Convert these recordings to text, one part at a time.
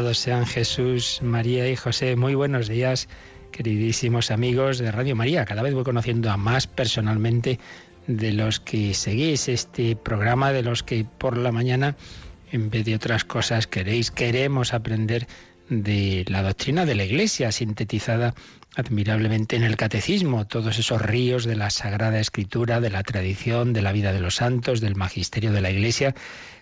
Sean Jesús, María y José. Muy buenos días, queridísimos amigos de Radio María. Cada vez voy conociendo a más personalmente de los que seguís este programa, de los que por la mañana, en vez de otras cosas, queréis, queremos aprender de la doctrina de la Iglesia, sintetizada admirablemente en el catecismo, todos esos ríos de la Sagrada Escritura, de la tradición, de la vida de los santos, del magisterio de la Iglesia,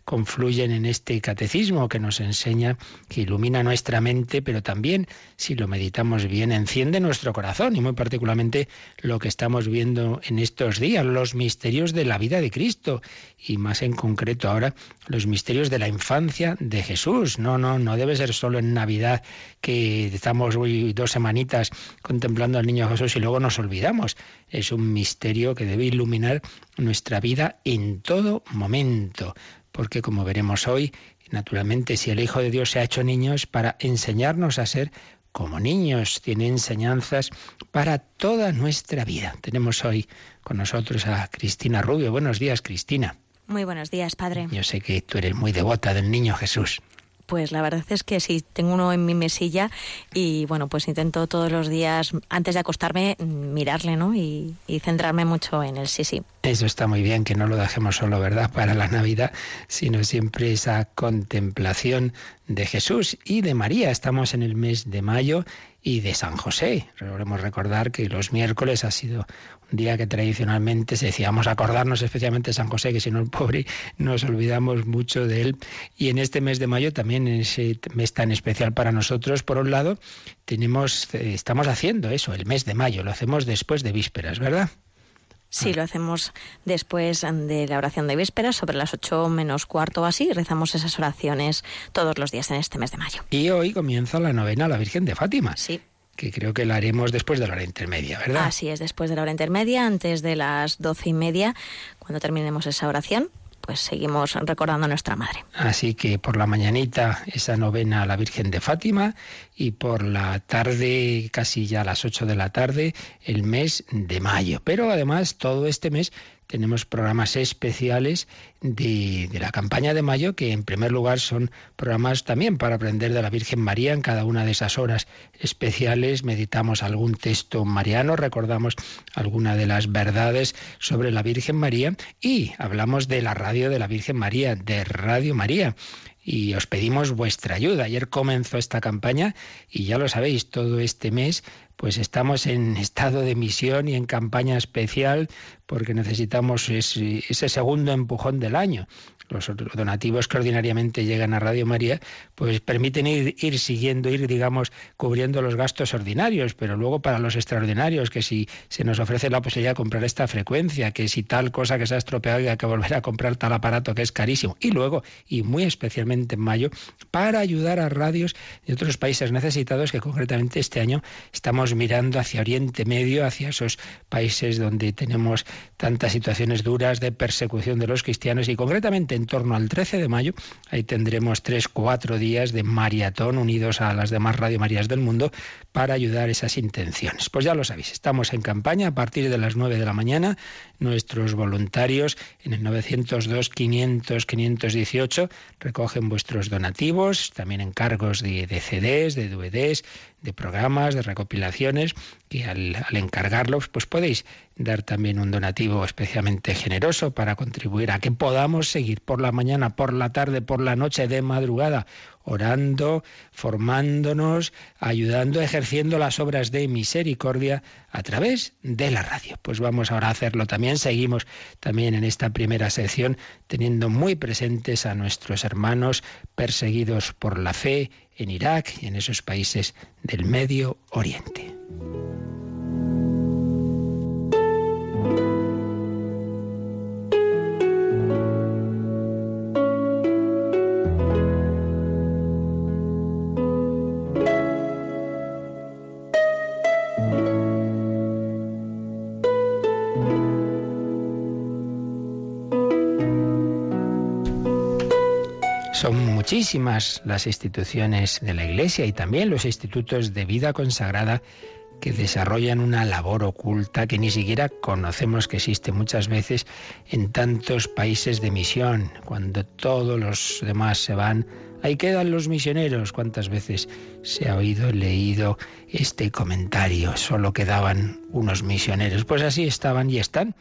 confluyen en este catecismo que nos enseña, que ilumina nuestra mente, pero también, si lo meditamos bien, enciende nuestro corazón y muy particularmente lo que estamos viendo en estos días, los misterios de la vida de Cristo y más en concreto ahora los misterios de la infancia de Jesús. No, no, no debe ser solo en Navidad que estamos hoy dos semanitas contemplando al niño Jesús y luego nos olvidamos. Es un misterio que debe iluminar nuestra vida en todo momento porque como veremos hoy, naturalmente si el Hijo de Dios se ha hecho niño es para enseñarnos a ser como niños, tiene enseñanzas para toda nuestra vida. Tenemos hoy con nosotros a Cristina Rubio. Buenos días, Cristina. Muy buenos días, padre. Yo sé que tú eres muy devota del niño Jesús. Pues la verdad es que sí, tengo uno en mi mesilla y bueno, pues intento todos los días, antes de acostarme, mirarle, ¿no? Y, centrarme mucho en él, sí, sí. Eso está muy bien, que no lo dejemos solo, ¿verdad?, para la Navidad, sino siempre esa contemplación de Jesús y de María. Estamos en el mes de mayo y de San José. Debemos recordar que los miércoles ha sido un día que tradicionalmente se decía, vamos a acordarnos especialmente de San José, que si no el pobre nos olvidamos mucho de él. Y en este mes de mayo también, en ese mes tan especial para nosotros, por un lado, tenemos, eh, estamos haciendo eso, el mes de mayo, lo hacemos después de vísperas, ¿verdad? Sí, lo hacemos después de la oración de vísperas, sobre las ocho menos cuarto o así, rezamos esas oraciones todos los días en este mes de mayo. Y hoy comienza la novena a la Virgen de Fátima. Sí. Que creo que la haremos después de la hora intermedia, ¿verdad? Así es, después de la hora intermedia, antes de las doce y media, cuando terminemos esa oración, pues seguimos recordando a nuestra madre. Así que por la mañanita esa novena a la Virgen de Fátima y por la tarde, casi ya a las 8 de la tarde, el mes de mayo. Pero además todo este mes tenemos programas especiales de, la campaña de mayo, que en primer lugar son programas también para aprender de la Virgen María. En cada una de esas horas especiales meditamos algún texto mariano, recordamos alguna de las verdades sobre la Virgen María y hablamos de la radio de la Virgen María, de Radio María y os pedimos vuestra ayuda. Ayer comenzó esta campaña y ya lo sabéis, todo este mes pues estamos en estado de misión y en campaña especial porque necesitamos ese, ese segundo empujón del año. Los donativos que ordinariamente llegan a Radio María, pues permiten ir, siguiendo, ir, digamos, cubriendo los gastos ordinarios, pero luego para los extraordinarios, que si se nos ofrece la posibilidad de comprar esta frecuencia, que si tal cosa que se ha estropeado y hay que volver a comprar tal aparato que es carísimo, y luego, y muy especialmente en mayo, para ayudar a radios de otros países necesitados que concretamente este año estamos mirando hacia Oriente Medio, hacia esos países donde tenemos tantas situaciones duras de persecución de los cristianos y concretamente en torno al 13 de mayo. Ahí tendremos tres, cuatro días de maratón unidos a las demás Radio Marías del mundo para ayudar esas intenciones. Pues ya lo sabéis, estamos en campaña a partir de las 9 de la mañana. Nuestros voluntarios en el 902 500 518 recogen vuestros donativos, también encargos de, de CDs, de DVDs, de programas, de recopilaciones, que al, al, encargarlos, pues podéis dar también un donativo especialmente generoso para contribuir a que podamos seguir por la mañana, por la tarde, por la noche, de madrugada, orando, formándonos, ayudando, ejerciendo las obras de misericordia a través de la radio. Pues vamos ahora a hacerlo también. Seguimos también en esta primera sección teniendo muy presentes a nuestros hermanos perseguidos por la fe en Irak y en esos países del Medio Oriente. Muchísimas las instituciones de la Iglesia y también los institutos de vida consagrada que desarrollan una labor oculta que ni siquiera conocemos que existe muchas veces en tantos países de misión. Cuando todos los demás se van, ahí quedan los misioneros. ¿Cuántas veces se ha oído, leído este comentario? Solo quedaban unos misioneros. Pues así estaban y están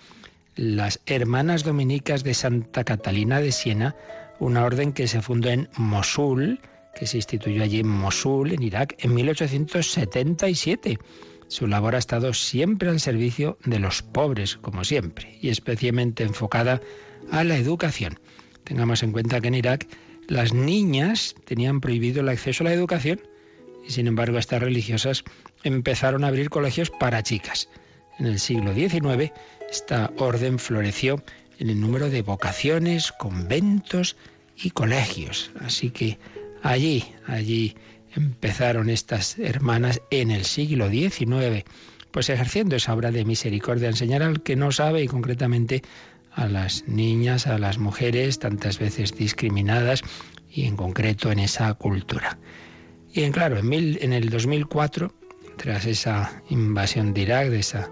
las hermanas dominicas de Santa Catalina de Siena, una orden que se fundó en Mosul, que se instituyó allí en Mosul, en Irak, en 1877. Su labor ha estado siempre al servicio de los pobres, como siempre, y especialmente enfocada a la educación. Tengamos en cuenta que en Irak las niñas tenían prohibido el acceso a la educación y sin embargo estas religiosas empezaron a abrir colegios para chicas. En el siglo XIX esta orden floreció en el número de vocaciones, conventos y colegios. Así que Allí, allí empezaron estas hermanas en el siglo XIX, pues ejerciendo esa obra de misericordia, enseñar al que no sabe y concretamente a las niñas, a las mujeres, tantas veces discriminadas y en concreto en esa cultura. Y en, claro, en, el 2004, tras esa invasión de Irak, de esa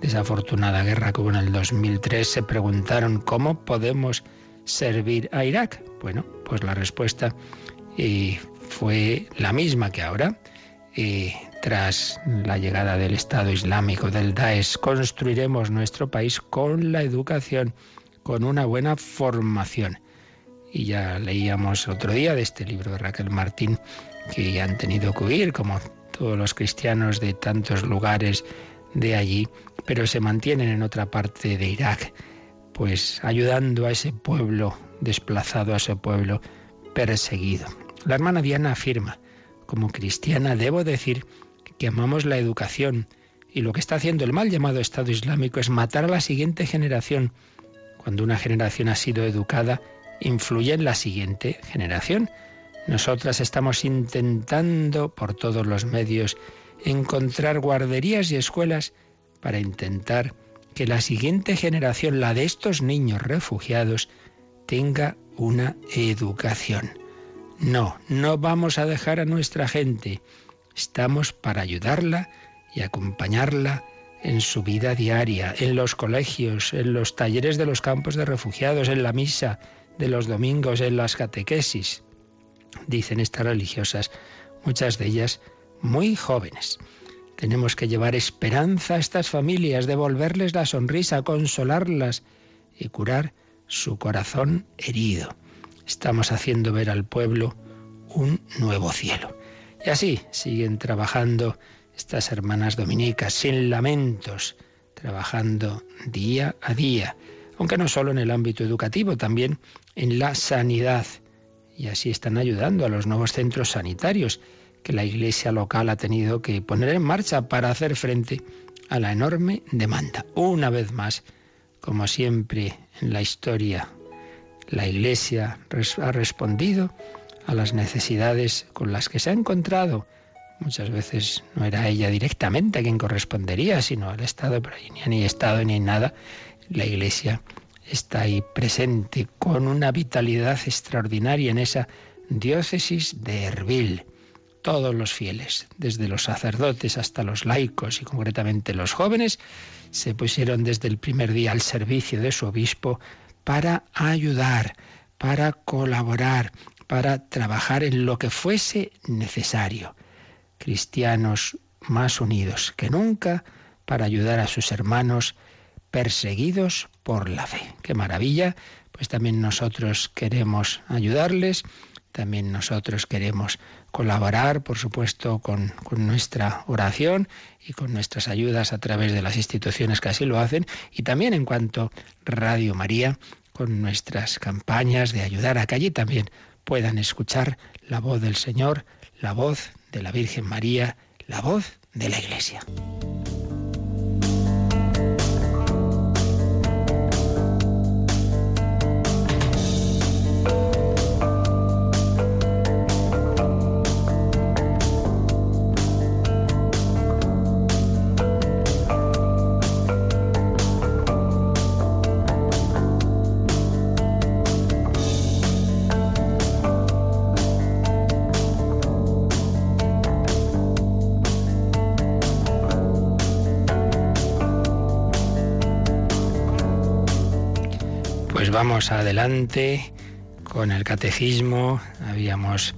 desafortunada guerra que hubo en el 2003, se preguntaron cómo podemos servir a Irak. Bueno, pues la respuesta y fue la misma que ahora. Y tras la llegada del Estado Islámico, del Daesh, construiremos nuestro país con la educación, con una buena formación. Y ya leíamos otro día de este libro de Raquel Martín, que han tenido que huir, como todos los cristianos de tantos lugares de allí, pero se mantienen en otra parte de Irak, pues ayudando a ese pueblo desplazado, a ese pueblo perseguido. La hermana Diana afirma, como cristiana debo decir que amamos la educación y lo que está haciendo el mal llamado Estado Islámico es matar a la siguiente generación. Cuando una generación ha sido educada, influye en la siguiente generación. Nosotras estamos intentando por todos los medios encontrar guarderías y escuelas para intentar que la siguiente generación, la de estos niños refugiados, tenga una educación. No, no vamos a dejar a nuestra gente. Estamos para ayudarla y acompañarla en su vida diaria, en los colegios, en los talleres de los campos de refugiados, en la misa de los domingos, en las catequesis. Dicen estas religiosas, muchas de ellas muy jóvenes. Tenemos que llevar esperanza a estas familias, devolverles la sonrisa, consolarlas y curar su corazón herido. Estamos haciendo ver al pueblo un nuevo cielo. Y así siguen trabajando estas hermanas dominicas, sin lamentos, trabajando día a día, aunque no solo en el ámbito educativo, también en la sanidad. Y así están ayudando a los nuevos centros sanitarios que la iglesia local ha tenido que poner en marcha para hacer frente a la enorme demanda. Una vez más, como siempre en la historia, la Iglesia ha respondido a las necesidades con las que se ha encontrado. Muchas veces no era ella directamente quien correspondería, sino al Estado, pero ni hay Estado ni nada. La Iglesia está ahí presente con una vitalidad extraordinaria en esa diócesis de Erbil. Todos los fieles, desde los sacerdotes hasta los laicos y concretamente los jóvenes, se pusieron desde el primer día al servicio de su obispo para ayudar, para colaborar, para trabajar en lo que fuese necesario. Cristianos más unidos que nunca para ayudar a sus hermanos perseguidos por la fe. Qué maravilla. Pues también nosotros queremos ayudarles también nosotros queremos colaborar, por supuesto, con, nuestra oración y con nuestras ayudas a través de las instituciones que así lo hacen y también en cuanto Radio María, con nuestras campañas de ayudar a que allí también puedan escuchar la voz del Señor, la voz de la Virgen María, la voz de la Iglesia. Adelante con el catecismo. Habíamos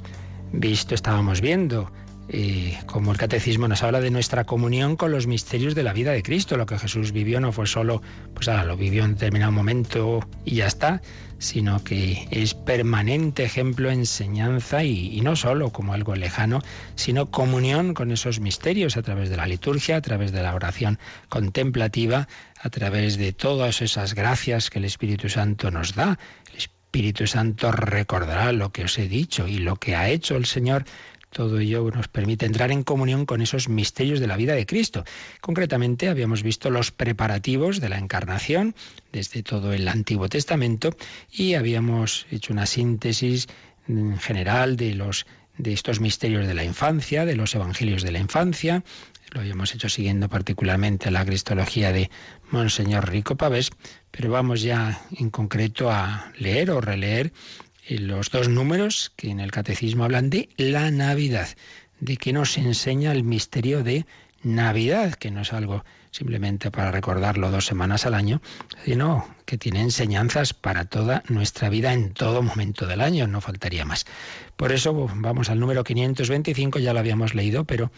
visto, estábamos viendo eh, como el catecismo nos habla de nuestra comunión con los misterios de la vida de Cristo. Lo que Jesús vivió no fue solo, pues ahora lo vivió en determinado momento y ya está, sino que es permanente ejemplo, enseñanza y, y no solo como algo lejano, sino comunión con esos misterios a través de la liturgia, a través de la oración contemplativa, a través de todas esas gracias que el Espíritu Santo nos da. El Espíritu Santo recordará lo que os he dicho y lo que ha hecho el Señor todo ello nos permite entrar en comunión con esos misterios de la vida de Cristo. Concretamente, habíamos visto los preparativos de la encarnación desde todo el Antiguo Testamento y habíamos hecho una síntesis general de los de estos misterios de la infancia, de los evangelios de la infancia. Lo habíamos hecho siguiendo particularmente la cristología de Monseñor Rico Pavés, pero vamos ya en concreto a leer o releer los dos números que en el catecismo hablan de la Navidad, de que nos enseña el misterio de Navidad, que no es algo simplemente para recordarlo dos semanas al año, sino que tiene enseñanzas para toda nuestra vida en todo momento del año, no faltaría más. Por eso vamos al número 525, ya lo habíamos leído, pero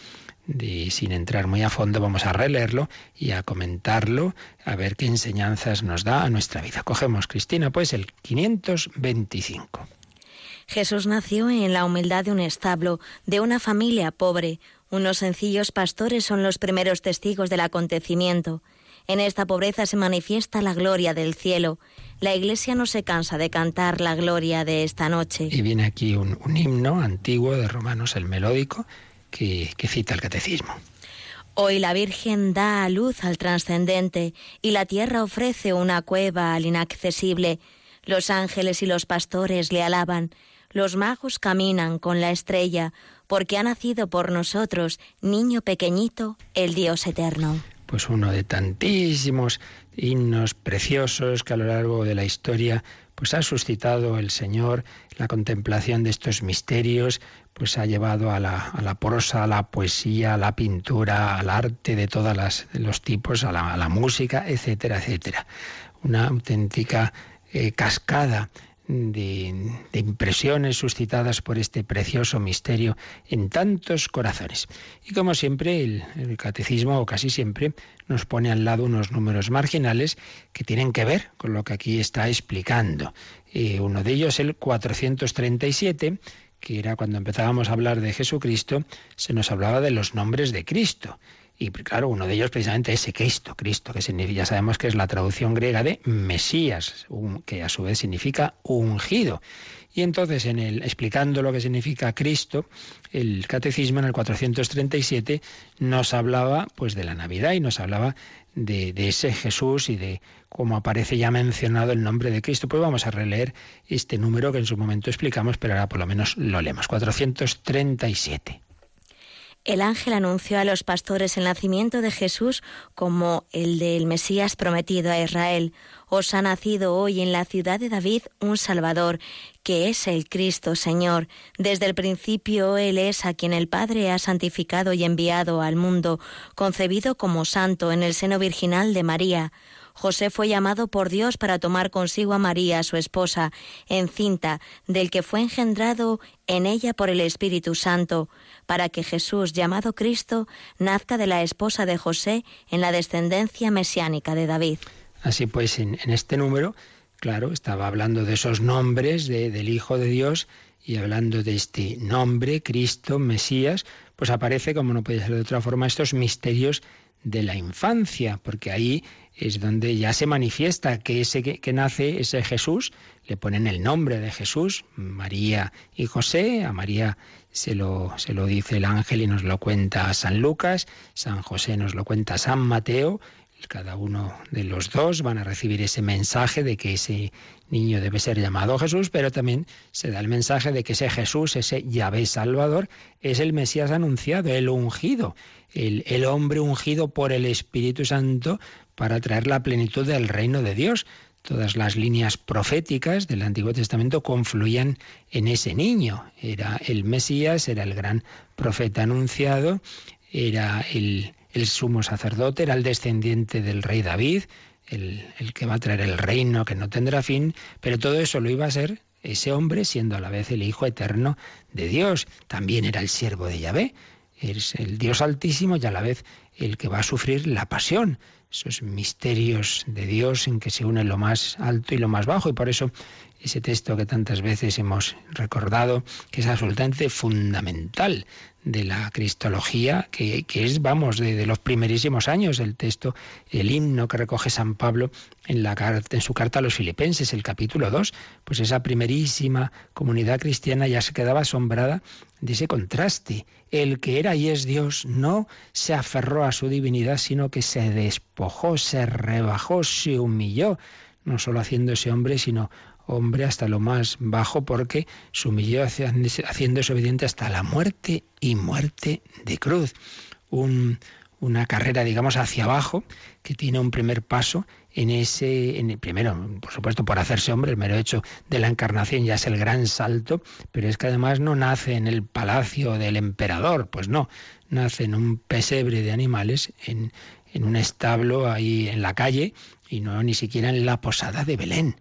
sin entrar muy a fondo vamos a releerlo y a comentarlo, a ver qué enseñanzas nos da a nuestra vida. Cogemos, Cristina, pues el 525. Jesús nació en la humildad de un establo, de una familia pobre. Unos sencillos pastores son los primeros testigos del acontecimiento. En esta pobreza se manifiesta la gloria del cielo. La Iglesia no se cansa de cantar la gloria de esta noche. Y viene aquí un, un himno antiguo de Romanos, el melódico, que, cita el catecismo. Hoy la Virgen da a luz al trascendente y la tierra ofrece una cueva al inaccesible. Los ángeles y los pastores le alaban, los magos caminan con la estrella, porque ha nacido por nosotros, niño pequeñito, el Dios eterno. Pues uno de tantísimos himnos preciosos que a lo largo de la historia pues ha suscitado el Señor la contemplación de estos misterios, pues ha llevado a la, prosa, a la poesía, a la pintura, al arte de todos los tipos, a la, música, etcétera, etcétera. Una auténtica eh, cascada de, impresiones suscitadas por este precioso misterio en tantos corazones. Y como siempre, el, catecismo, o casi siempre, nos pone al lado unos números marginales que tienen que ver con lo que aquí está explicando. Eh, uno de ellos, el 437, que era cuando empezábamos a hablar de Jesucristo, se nos hablaba de los nombres de Cristo. Y claro, uno de ellos precisamente es Cristo, Cristo, que significa, ya sabemos que es la traducción griega de Mesías, que a su vez significa ungido. Y entonces, en el, explicando lo que significa Cristo, el catecismo en el 437 nos hablaba pues de la Navidad y nos hablaba de, de, ese Jesús y de cómo aparece ya mencionado el nombre de Cristo. Pues vamos a releer este número que en su momento explicamos, pero ahora por lo menos lo leemos. 437. El ángel anunció a los pastores el nacimiento de Jesús como el del Mesías prometido a Israel. Os ha nacido hoy en la ciudad de David un Salvador, que es el Cristo Señor. Desde el principio Él es a quien el Padre ha santificado y enviado al mundo, concebido como santo en el seno virginal de María. José fue llamado por Dios para tomar consigo a María, su esposa, encinta, del que fue engendrado en ella por el Espíritu Santo, para que Jesús, llamado Cristo, nazca de la esposa de José en la descendencia mesiánica de David. Así pues, en, este número, claro, estaba hablando de esos nombres del Hijo de Dios y hablando de este nombre, Cristo, Mesías, pues aparece, como no puede ser de otra forma, estos misterios de la infancia, porque ahí es donde ya se manifiesta que ese que, nace, ese Jesús, le ponen el nombre de Jesús, María y José, a María se lo, se lo dice el ángel y nos lo cuenta San Lucas, San José nos lo cuenta San Mateo, cada uno de los dos van a recibir ese mensaje de que ese niño debe ser llamado Jesús, pero también se da el mensaje de que ese Jesús, ese Yahvé Salvador, es el Mesías anunciado, el ungido, el, el hombre ungido por el Espíritu Santo para traer la plenitud del reino de Dios. Todas las líneas proféticas del Antiguo Testamento confluían en ese niño. Era el Mesías, era el gran profeta anunciado, era el, sumo sacerdote, era el descendiente del rey David, el, el que va a traer el reino, que no tendrá fin, pero todo eso lo iba a ser ese hombre siendo a la vez el Hijo eterno de Dios. También era el siervo de Yahvé, es el Dios altísimo y a la vez el que va a sufrir la pasión, esos misterios de Dios en que se une lo más alto y lo más bajo. Y por eso ese texto que tantas veces hemos recordado, que es absolutamente fundamental de la cristología, que, es, vamos, de, los primerísimos años, el texto, el himno que recoge San Pablo en, la, en su carta a los filipenses, el capítulo 2, pues esa primerísima comunidad cristiana ya se quedaba asombrada de ese contraste. El que era y es Dios no se aferró a su divinidad, sino que se despojó, se rebajó, se humilló, no solo haciéndose hombre, sino hombre hasta lo más bajo porque se humilló haciéndose obediente hasta la muerte y muerte de cruz. una carrera, digamos, hacia abajo que tiene un primer paso en ese, en el primero, por supuesto, por hacerse hombre, el mero hecho de la encarnación ya es el gran salto, pero es que además no nace en el palacio del emperador, pues no, nace en un pesebre de animales, en, en un establo ahí en la calle y no ni siquiera en la posada de Belén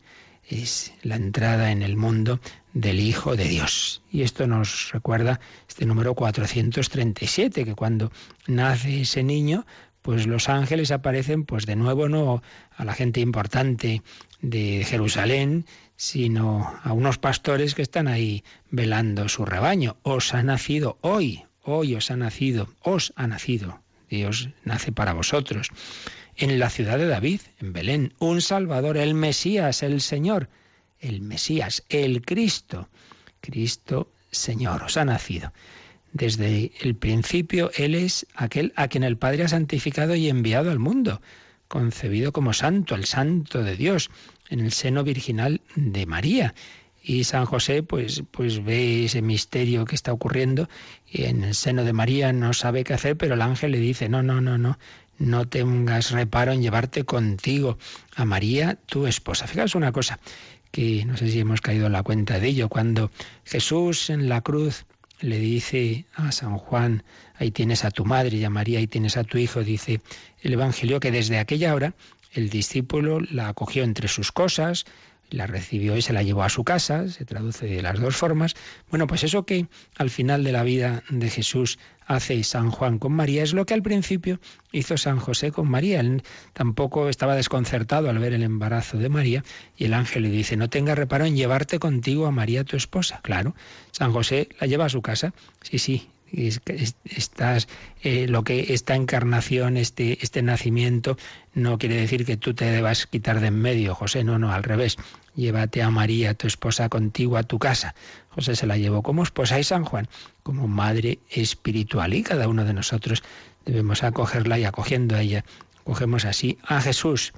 es la entrada en el mundo del Hijo de Dios. Y esto nos recuerda este número 437, que cuando nace ese niño, pues los ángeles aparecen pues de nuevo no a la gente importante de Jerusalén, sino a unos pastores que están ahí velando su rebaño. Os ha nacido hoy, hoy os ha nacido, os ha nacido. Dios nace para vosotros en la ciudad de David, en Belén, un Salvador, el Mesías, el Señor, el Mesías, el Cristo, Cristo Señor, os ha nacido. Desde el principio Él es aquel a quien el Padre ha santificado y enviado al mundo, concebido como santo, el santo de Dios, en el seno virginal de María. Y San José pues, pues ve ese misterio que está ocurriendo y en el seno de María no sabe qué hacer, pero el ángel le dice, no, no, no, no, no tengas reparo en llevarte contigo a María, tu esposa. Fijaos una cosa, que no sé si hemos caído en la cuenta de ello, cuando Jesús en la cruz le dice a San Juan, ahí tienes a tu madre y a María, ahí tienes a tu hijo, dice el Evangelio que desde aquella hora el discípulo la acogió entre sus cosas, la recibió y se la llevó a su casa, se traduce de las dos formas. Bueno, pues eso que al final de la vida de Jesús hace San Juan con María es lo que al principio hizo San José con María. Él tampoco estaba desconcertado al ver el embarazo de María y el ángel le dice, no tengas reparo en llevarte contigo a María tu esposa. Claro, San José la lleva a su casa. Sí, sí, estás, eh, lo que esta encarnación, este, este nacimiento, no quiere decir que tú te debas quitar de en medio, José, no, no, al revés. Llévate a María, tu esposa, contigo a tu casa. José se la llevó como esposa y San Juan como madre espiritual y cada uno de nosotros debemos acogerla y acogiendo a ella, cogemos así a Jesús.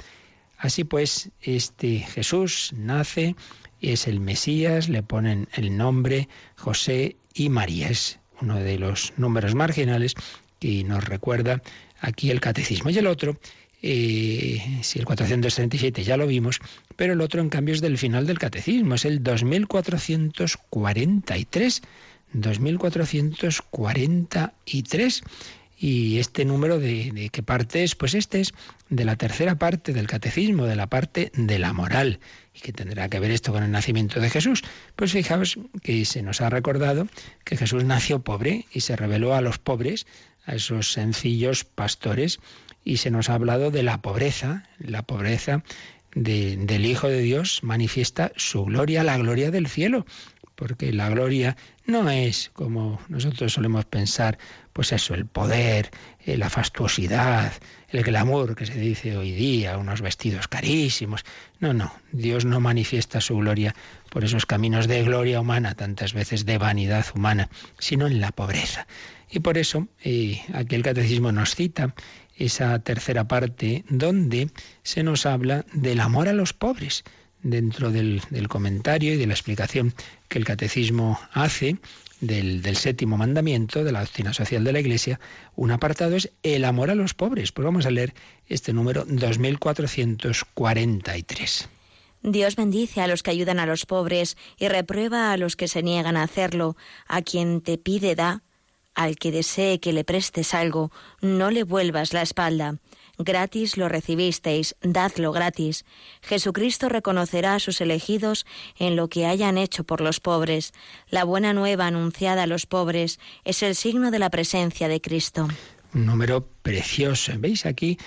Así pues, este Jesús nace, es el Mesías, le ponen el nombre José y María. Es uno de los números marginales que nos recuerda aquí el catecismo. Y el otro, eh, si el 437 ya lo vimos, pero el otro en cambio es del final del catecismo, es el 2443. 2443. Y este número de, de, qué parte es, pues este es de la tercera parte del catecismo, de la parte de la moral. ¿Y que tendrá que ver esto con el nacimiento de Jesús? Pues fijaos que se nos ha recordado que Jesús nació pobre y se reveló a los pobres, a esos sencillos pastores, y se nos ha hablado de la pobreza, la pobreza del Hijo de Dios manifiesta su gloria, la gloria del cielo, porque la gloria no es como nosotros solemos pensar, pues eso, el poder, eh, la fastuosidad, el glamour que se dice hoy día, unos vestidos carísimos. No, no, Dios no manifiesta su gloria por esos caminos de gloria humana, tantas veces de vanidad humana, sino en la pobreza. Y por eso eh, aquí el catecismo nos cita esa tercera parte donde se nos habla del amor a los pobres. Dentro del, comentario y de la explicación que el catecismo hace del, del, séptimo mandamiento de la doctrina social de la Iglesia, un apartado es el amor a los pobres. Pues vamos a leer este número 2443. Dios bendice a los que ayudan a los pobres y reprueba a los que se niegan a hacerlo. A quien te pide da, al que desee que le prestes algo, no le vuelvas la espalda. Gratis lo recibisteis, dadlo gratis. Jesucristo reconocerá a sus elegidos en lo que hayan hecho por los pobres. La buena nueva anunciada a los pobres es el signo de la presencia de Cristo. Un número precioso. ¿Veis aquí?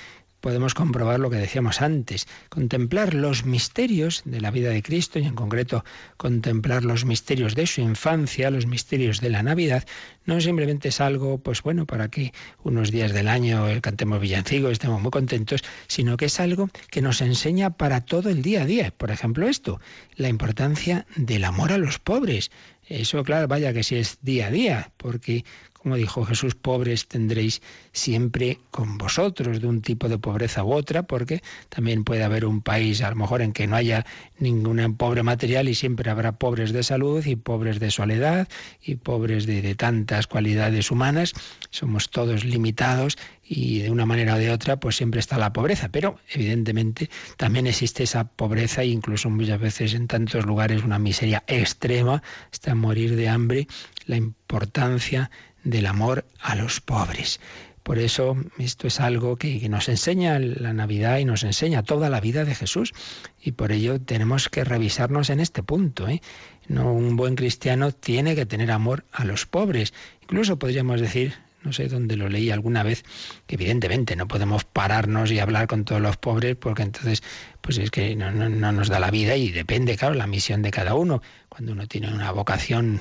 Podemos comprobar lo que decíamos antes, contemplar los misterios de la vida de Cristo y en concreto contemplar los misterios de su infancia, los misterios de la Navidad, no simplemente es algo, pues bueno, para que unos días del año cantemos villancicos, estemos muy contentos, sino que es algo que nos enseña para todo el día a día. Por ejemplo, esto, la importancia del amor a los pobres. Eso, claro, vaya que sí es día a día, porque como dijo Jesús, pobres tendréis siempre con vosotros, de un tipo de pobreza u otra, porque también puede haber un país a lo mejor en que no haya ningún pobre material y siempre habrá pobres de salud y pobres de soledad y pobres de, tantas cualidades humanas. Somos todos limitados y de una manera o de otra pues siempre está la pobreza, pero evidentemente también existe esa pobreza e incluso muchas veces en tantos lugares una miseria extrema, hasta morir de hambre, la importancia del amor a los pobres. Por eso esto es algo que, nos enseña la Navidad y nos enseña toda la vida de Jesús. Y por ello tenemos que revisarnos en este punto. ¿eh? No, un buen cristiano tiene que tener amor a los pobres. Incluso podríamos decir, no sé dónde lo leí alguna vez, que evidentemente no podemos pararnos y hablar con todos los pobres porque entonces pues es que no, no, nos da la vida y depende, claro, la misión de cada uno. Cuando uno tiene una vocación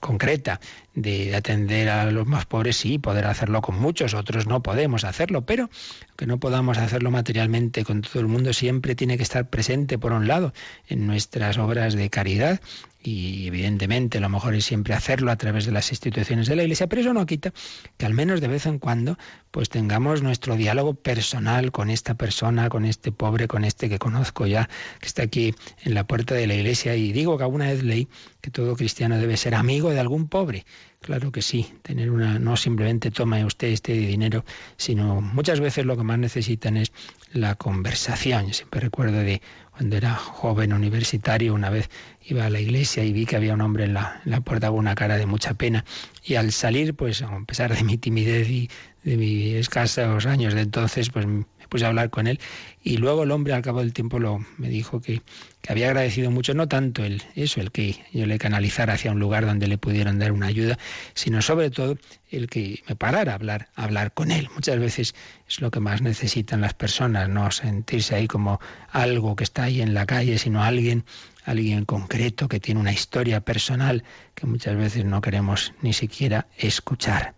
concreta de atender a los más pobres, sí, poder hacerlo con muchos, otros no podemos hacerlo, pero que no podamos hacerlo materialmente con todo el mundo, siempre tiene que estar presente, por un lado, en nuestras obras de caridad y evidentemente lo mejor es siempre hacerlo a través de las instituciones de la Iglesia, pero eso no quita que al menos de vez en cuando pues tengamos nuestro diálogo personal con esta persona, con este pobre, con este que conozco ya, que está aquí en la puerta de la iglesia. Y digo que alguna vez leí que todo cristiano debe ser amigo de algún pobre. Claro que sí, tener una, no simplemente toma usted este dinero, sino muchas veces lo que más necesitan es la conversación. Yo siempre recuerdo de cuando era joven universitario, una vez iba a la iglesia y vi que había un hombre en la, en la puerta con una cara de mucha pena. Y al salir, pues a pesar de mi timidez y de mis escasos años de entonces, pues puse a hablar con él y luego el hombre al cabo del tiempo lo, me dijo que, que había agradecido mucho, no tanto el, eso, el que yo le canalizara hacia un lugar donde le pudieran dar una ayuda, sino sobre todo el que me parara a hablar, a hablar con él. Muchas veces es lo que más necesitan las personas, no sentirse ahí como algo que está ahí en la calle, sino alguien alguien concreto que tiene una historia personal que muchas veces no queremos ni siquiera escuchar.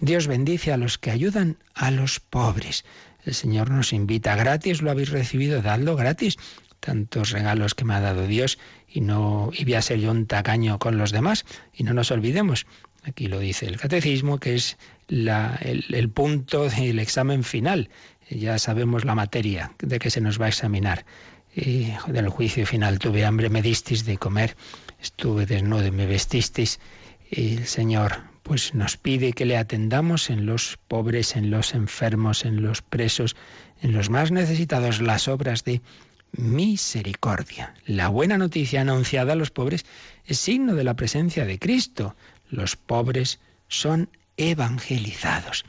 Dios bendice a los que ayudan a los pobres. El Señor nos invita gratis, lo habéis recibido, dadlo gratis. Tantos regalos que me ha dado Dios y no y voy a ser yo un tacaño con los demás. Y no nos olvidemos, aquí lo dice el catecismo, que es el punto del examen final. Ya sabemos la materia de que se nos va a examinar. Y del juicio final tuve hambre, me disteis de comer, estuve desnudo y me vestisteis. Y el Señor pues nos pide que le atendamos en los pobres, en los enfermos, en los presos, en los más necesitados, las obras de misericordia. La buena noticia anunciada a los pobres es signo de la presencia de Cristo. Los pobres son evangelizados.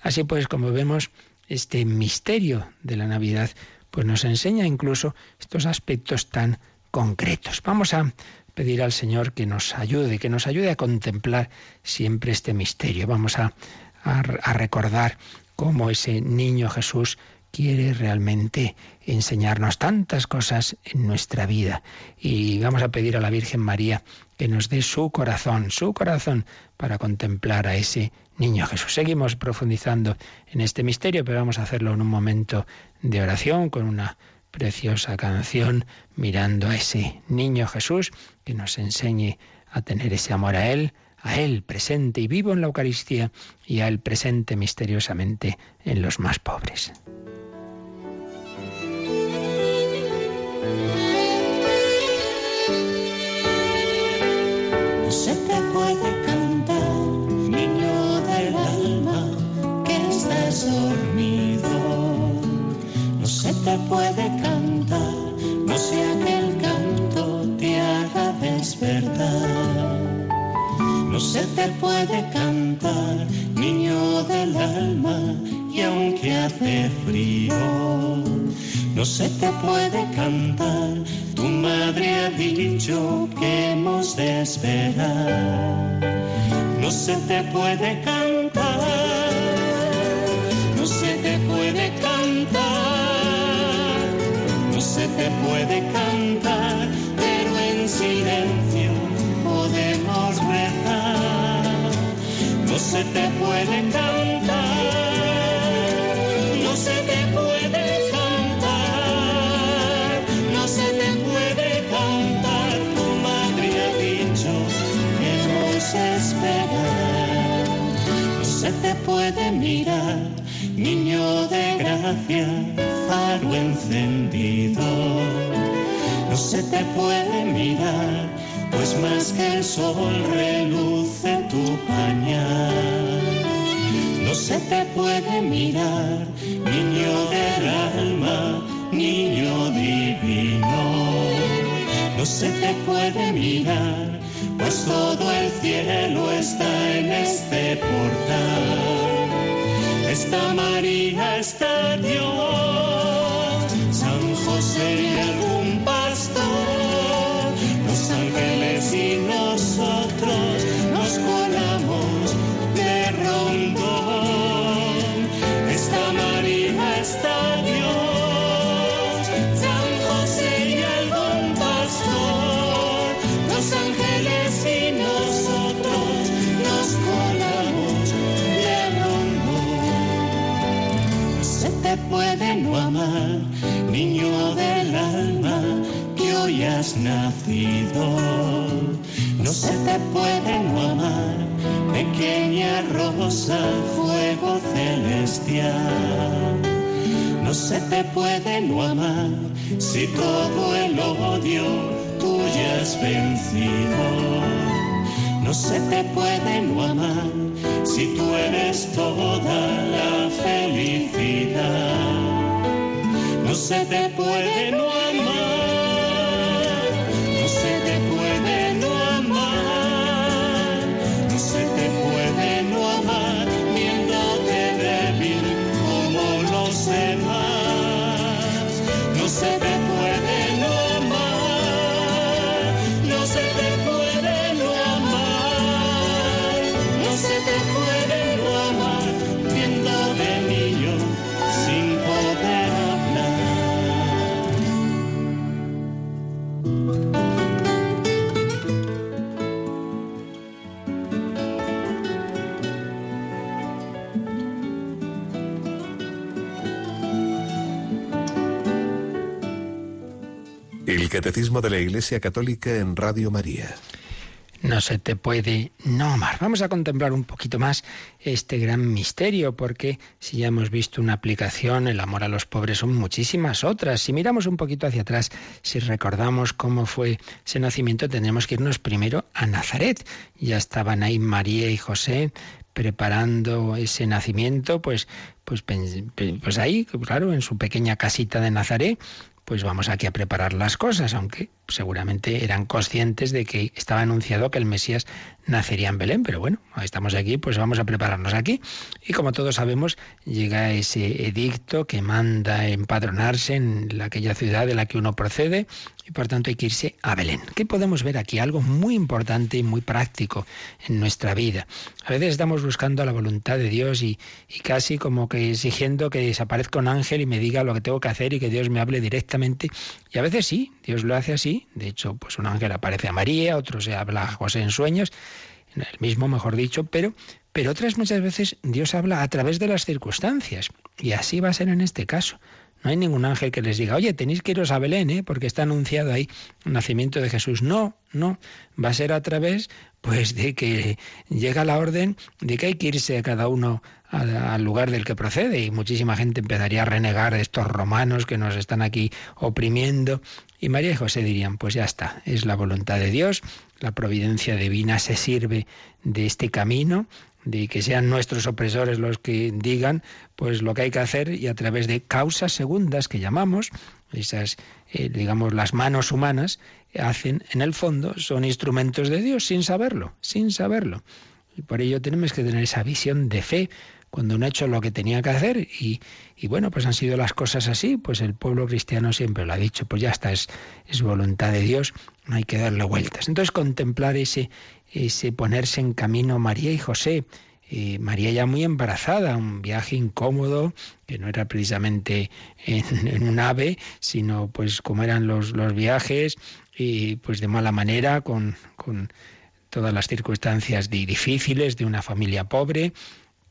Así pues, como vemos, este misterio de la Navidad pues nos enseña incluso estos aspectos tan concretos. Vamos a pedir al Señor que nos ayude, que nos ayude a contemplar siempre este misterio. Vamos a, a, recordar cómo ese niño Jesús quiere realmente enseñarnos tantas cosas en nuestra vida. Y vamos a pedir a la Virgen María que nos dé su corazón, su corazón para contemplar a ese niño Jesús. Seguimos profundizando en este misterio, pero vamos a hacerlo en un momento de oración con una preciosa canción mirando a ese niño Jesús que nos enseñe a tener ese amor a Él, a Él presente y vivo en la Eucaristía y a Él presente misteriosamente en los más pobres. niño del alma, que estás. No se te puede cantar, no sea que el canto te haga despertar. No se te puede cantar, niño del alma, y aunque hace frío, no se te puede cantar. Tu madre ha dicho que hemos de esperar. No se te puede cantar, no se te puede cantar, no se te puede cantar, pero en silencio podemos rezar. No se te puede cantar, no se te puede cantar, no se te puede cantar. Tu madre ha dicho que nos esperar. No se te puede mirar, niño de gracia, faro encendido. No se te puede mirar, pues más que el sol reluce tu pañal. No se te puede mirar, niño del alma, niño divino. No se te puede mirar, pues todo el cielo está en este portal. Está María, está Dios, se te puede no amar, pequeña rosa, fuego celestial. No se te puede no amar, si todo el odio tú ya has vencido. No se te puede no amar si tú eres toda la felicidad. No se te puede no Catecismo de la Iglesia Católica en Radio María. No se te puede no amar. Vamos a contemplar un poquito más este gran misterio, porque si ya hemos visto una aplicación, el amor a los pobres son muchísimas otras. Si miramos un poquito hacia atrás, si recordamos cómo fue ese nacimiento, tendremos que irnos primero a Nazaret. Ya estaban ahí María y José preparando ese nacimiento, pues, pues, pe- pues ahí, claro, en su pequeña casita de Nazaret, pues vamos aquí a preparar las cosas, aunque seguramente eran conscientes de que estaba anunciado que el Mesías nacería en Belén, pero bueno, estamos aquí, pues vamos a prepararnos aquí. Y como todos sabemos, llega ese edicto que manda empadronarse en la- aquella ciudad de la que uno procede y por tanto hay que irse a Belén. ¿Qué podemos ver aquí? Algo muy importante y muy práctico en nuestra vida. A veces estamos buscando la voluntad de Dios y, y casi como que exigiendo que desaparezca un ángel y me diga lo que tengo que hacer y que Dios me hable directamente. Y a veces sí, Dios lo hace así. De hecho, pues un ángel aparece a María, otro se habla a José en sueños, el mismo, mejor dicho, pero, pero otras muchas veces Dios habla a través de las circunstancias. Y así va a ser en este caso. No hay ningún ángel que les diga, oye, tenéis que iros a Belén, ¿eh? porque está anunciado ahí el nacimiento de Jesús. No, no. Va a ser a través, pues, de que llega la orden de que hay que irse cada uno al lugar del que procede. Y muchísima gente empezaría a renegar de estos romanos que nos están aquí oprimiendo. Y María y José dirían, pues ya está, es la voluntad de Dios, la providencia divina se sirve de este camino, de que sean nuestros opresores los que digan pues lo que hay que hacer y a través de causas segundas que llamamos esas eh, digamos las manos humanas hacen en el fondo son instrumentos de Dios sin saberlo sin saberlo y por ello tenemos que tener esa visión de fe cuando uno ha hecho lo que tenía que hacer y, y bueno, pues han sido las cosas así, pues el pueblo cristiano siempre lo ha dicho, pues ya está, es, es voluntad de Dios, no hay que darle vueltas. Entonces contemplar ese, ese ponerse en camino María y José, eh, María ya muy embarazada, un viaje incómodo, que no era precisamente en, un ave, sino pues como eran los, los viajes, y pues de mala manera, con, con todas las circunstancias difíciles de una familia pobre,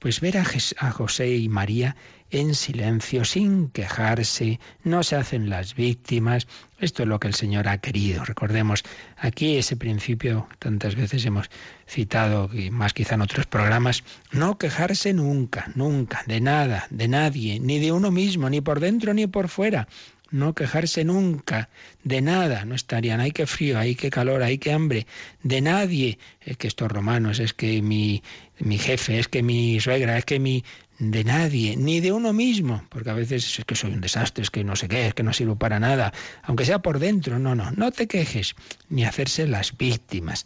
pues ver a, José y María en silencio, sin quejarse, no se hacen las víctimas. Esto es lo que el Señor ha querido. Recordemos aquí ese principio, tantas veces hemos citado, y más quizá en otros programas, no quejarse nunca, nunca, de nada, de nadie, ni de uno mismo, ni por dentro ni por fuera no quejarse nunca de nada, no estarían, hay que frío, hay que calor, hay que hambre, de nadie, es que estos romanos, es que mi, mi jefe, es que mi suegra, es que mi de nadie, ni de uno mismo, porque a veces es que soy un desastre, es que no sé qué, es que no sirvo para nada, aunque sea por dentro, no, no, no te quejes, ni hacerse las víctimas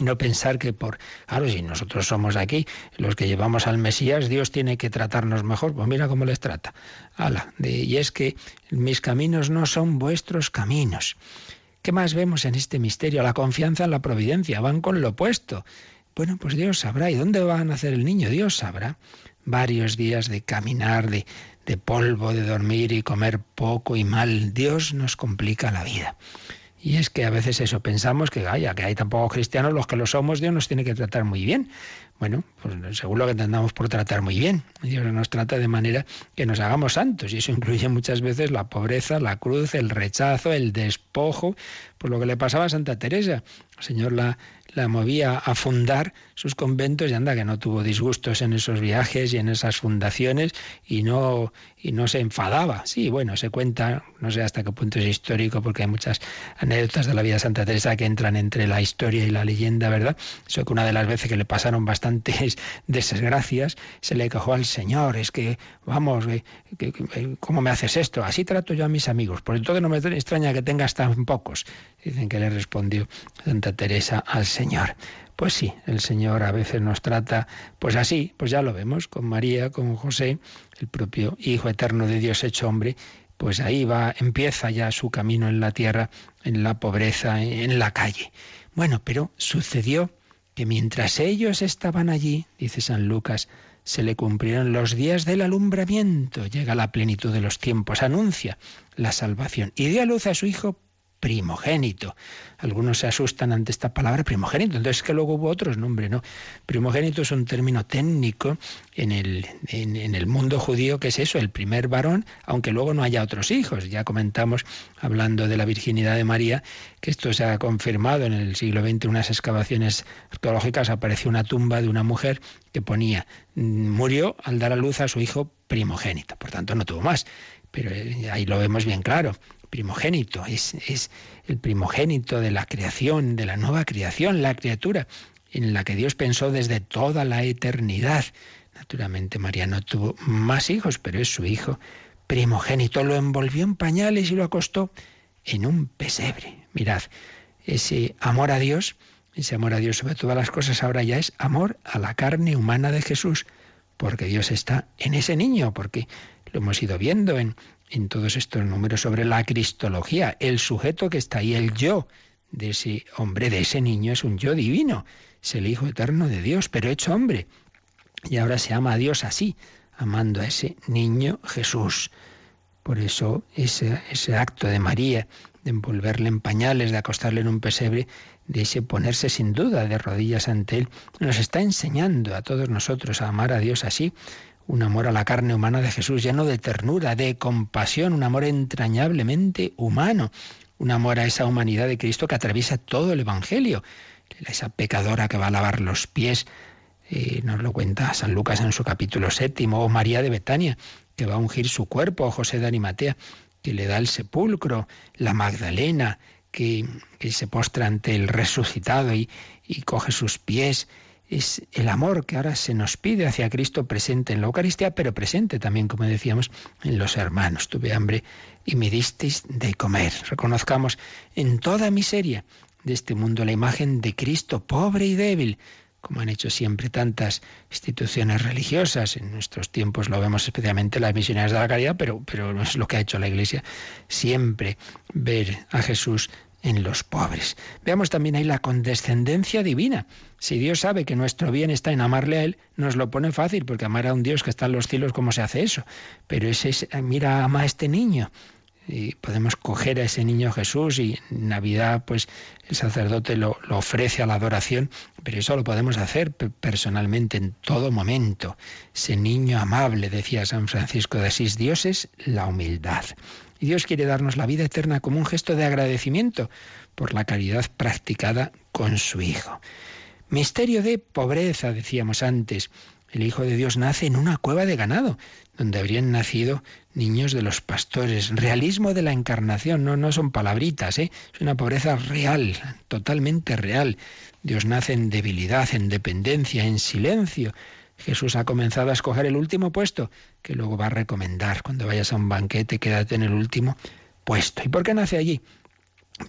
no pensar que por, claro, si nosotros somos aquí los que llevamos al Mesías, Dios tiene que tratarnos mejor, pues mira cómo les trata. Ala, de, y es que mis caminos no son vuestros caminos. ¿Qué más vemos en este misterio? La confianza en la providencia, van con lo opuesto. Bueno, pues Dios sabrá. ¿Y dónde va a nacer el niño? Dios sabrá. Varios días de caminar, de, de polvo, de dormir y comer poco y mal. Dios nos complica la vida. Y es que a veces eso, pensamos que, vaya, que hay tampoco cristianos, los que lo somos, Dios nos tiene que tratar muy bien. Bueno, pues según lo que entendamos por tratar muy bien. Dios nos trata de manera que nos hagamos santos y eso incluye muchas veces la pobreza, la cruz, el rechazo, el despojo, por lo que le pasaba a Santa Teresa. El Señor la, la movía a fundar sus conventos y anda que no tuvo disgustos en esos viajes y en esas fundaciones y no y no se enfadaba. Sí, bueno, se cuenta, no sé hasta qué punto es histórico porque hay muchas anécdotas de la vida de Santa Teresa que entran entre la historia y la leyenda, ¿verdad? Eso que una de las veces que le pasaron bastantes desgracias, se le quejó al Señor, es que vamos, ¿cómo me haces esto? Así trato yo a mis amigos, por entonces no me extraña que tengas tan pocos. Dicen que le respondió Santa Teresa al Señor. Pues sí, el Señor a veces nos trata pues así, pues ya lo vemos, con María, con José, el propio Hijo eterno de Dios hecho hombre, pues ahí va, empieza ya su camino en la tierra, en la pobreza, en la calle. Bueno, pero sucedió que mientras ellos estaban allí, dice San Lucas, se le cumplieron los días del alumbramiento, llega la plenitud de los tiempos, anuncia la salvación. Y dio a luz a su hijo primogénito. Algunos se asustan ante esta palabra primogénito, entonces que luego hubo otros nombres, ¿no? Primogénito es un término técnico en el, en, el mundo judío que es eso, el primer varón, aunque luego no haya otros hijos. Ya comentamos, hablando de la virginidad de María, que esto se ha confirmado en el siglo XX, unas excavaciones arqueológicas, apareció una tumba de una mujer que ponía, mm, murió al dar a luz a su hijo primogénito, por tanto no tuvo más. Pero eh, ahí lo vemos bien claro primogénito, es, es el primogénito de la creación, de la nueva creación, la criatura en la que Dios pensó desde toda la eternidad. Naturalmente María no tuvo más hijos, pero es su hijo primogénito. Lo envolvió en pañales y lo acostó en un pesebre. Mirad, ese amor a Dios, ese amor a Dios sobre todas las cosas ahora ya es amor a la carne humana de Jesús, porque Dios está en ese niño, porque lo hemos ido viendo en, en todos estos números sobre la cristología. El sujeto que está ahí, el yo de ese hombre, de ese niño, es un yo divino, es el Hijo eterno de Dios, pero hecho hombre. Y ahora se ama a Dios así, amando a ese niño Jesús. Por eso ese, ese acto de María, de envolverle en pañales, de acostarle en un pesebre, de ese ponerse sin duda de rodillas ante Él, nos está enseñando a todos nosotros a amar a Dios así, un amor a la carne humana de Jesús lleno de ternura, de compasión, un amor entrañablemente humano, un amor a esa humanidad de Cristo que atraviesa todo el Evangelio, esa pecadora que va a lavar los pies, eh, nos lo cuenta San Lucas en su capítulo séptimo, o María de Betania, que va a ungir su cuerpo, o José de Arimatea, que le da el sepulcro, la Magdalena, que, se postra ante el resucitado y, y coge sus pies, es el amor que ahora se nos pide hacia Cristo presente en la Eucaristía, pero presente también, como decíamos, en los hermanos. Tuve hambre y me disteis de comer. Reconozcamos en toda miseria de este mundo la imagen de Cristo pobre y débil, como han hecho siempre tantas instituciones religiosas. En nuestros tiempos lo vemos especialmente las misioneras de la caridad, pero, pero es lo que ha hecho la Iglesia siempre, ver a Jesús en los pobres. Veamos también ahí la condescendencia divina. Si Dios sabe que nuestro bien está en amarle a Él, nos lo pone fácil, porque amar a un Dios que está en los cielos, ¿cómo se hace eso? Pero ese es, mira, ama a este niño. Y podemos coger a ese niño Jesús y en Navidad pues el sacerdote lo, lo ofrece a la adoración, pero eso lo podemos hacer personalmente en todo momento. Ese niño amable, decía San Francisco de Asís, Dios es la humildad. Y Dios quiere darnos la vida eterna como un gesto de agradecimiento por la caridad practicada con su Hijo. Misterio de pobreza, decíamos antes. El Hijo de Dios nace en una cueva de ganado, donde habrían nacido niños de los pastores. Realismo de la encarnación, no, no son palabritas, ¿eh? es una pobreza real, totalmente real. Dios nace en debilidad, en dependencia, en silencio, Jesús ha comenzado a escoger el último puesto, que luego va a recomendar. Cuando vayas a un banquete, quédate en el último puesto. ¿Y por qué nace allí?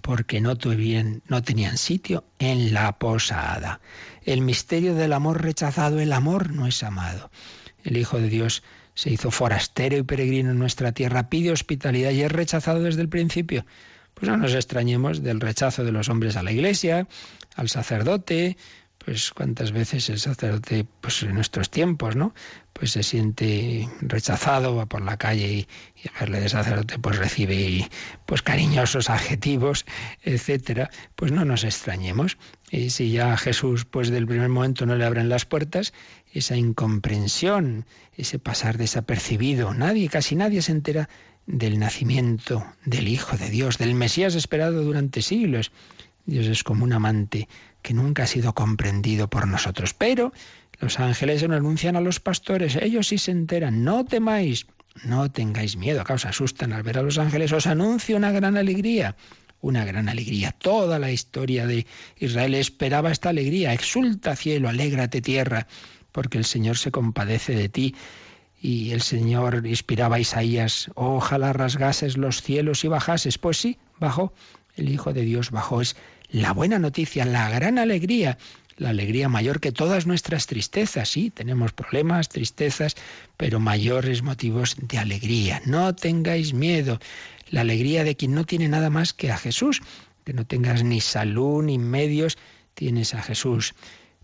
Porque no, tuvieron, no tenían sitio en la posada. El misterio del amor rechazado, el amor no es amado. El Hijo de Dios se hizo forastero y peregrino en nuestra tierra, pide hospitalidad y es rechazado desde el principio. Pues no nos extrañemos del rechazo de los hombres a la iglesia, al sacerdote, pues cuántas veces el sacerdote, pues en nuestros tiempos, ¿no? Pues se siente rechazado, va por la calle y, y verle de sacerdote, pues recibe pues cariñosos adjetivos, etcétera. Pues no nos extrañemos. Y si ya a Jesús, pues del primer momento no le abren las puertas, esa incomprensión, ese pasar desapercibido, nadie, casi nadie se entera del nacimiento del Hijo de Dios, del Mesías esperado durante siglos. Dios es como un amante que nunca ha sido comprendido por nosotros. Pero los ángeles se lo anuncian a los pastores, ellos sí se enteran, no temáis, no tengáis miedo, acá os asustan al ver a los ángeles, os anuncio una gran alegría, una gran alegría. Toda la historia de Israel esperaba esta alegría. Exulta cielo, alégrate tierra, porque el Señor se compadece de ti. Y el Señor inspiraba a Isaías, ojalá rasgases los cielos y bajases. Pues sí, bajó. El Hijo de Dios bajó. Es la buena noticia, la gran alegría, la alegría mayor que todas nuestras tristezas. Sí, tenemos problemas, tristezas, pero mayores motivos de alegría. No tengáis miedo. La alegría de quien no tiene nada más que a Jesús, que no tengas ni salud ni medios, tienes a Jesús.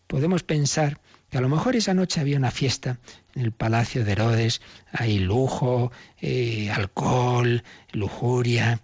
Podemos pensar que a lo mejor esa noche había una fiesta en el palacio de Herodes, hay lujo, eh, alcohol, lujuria,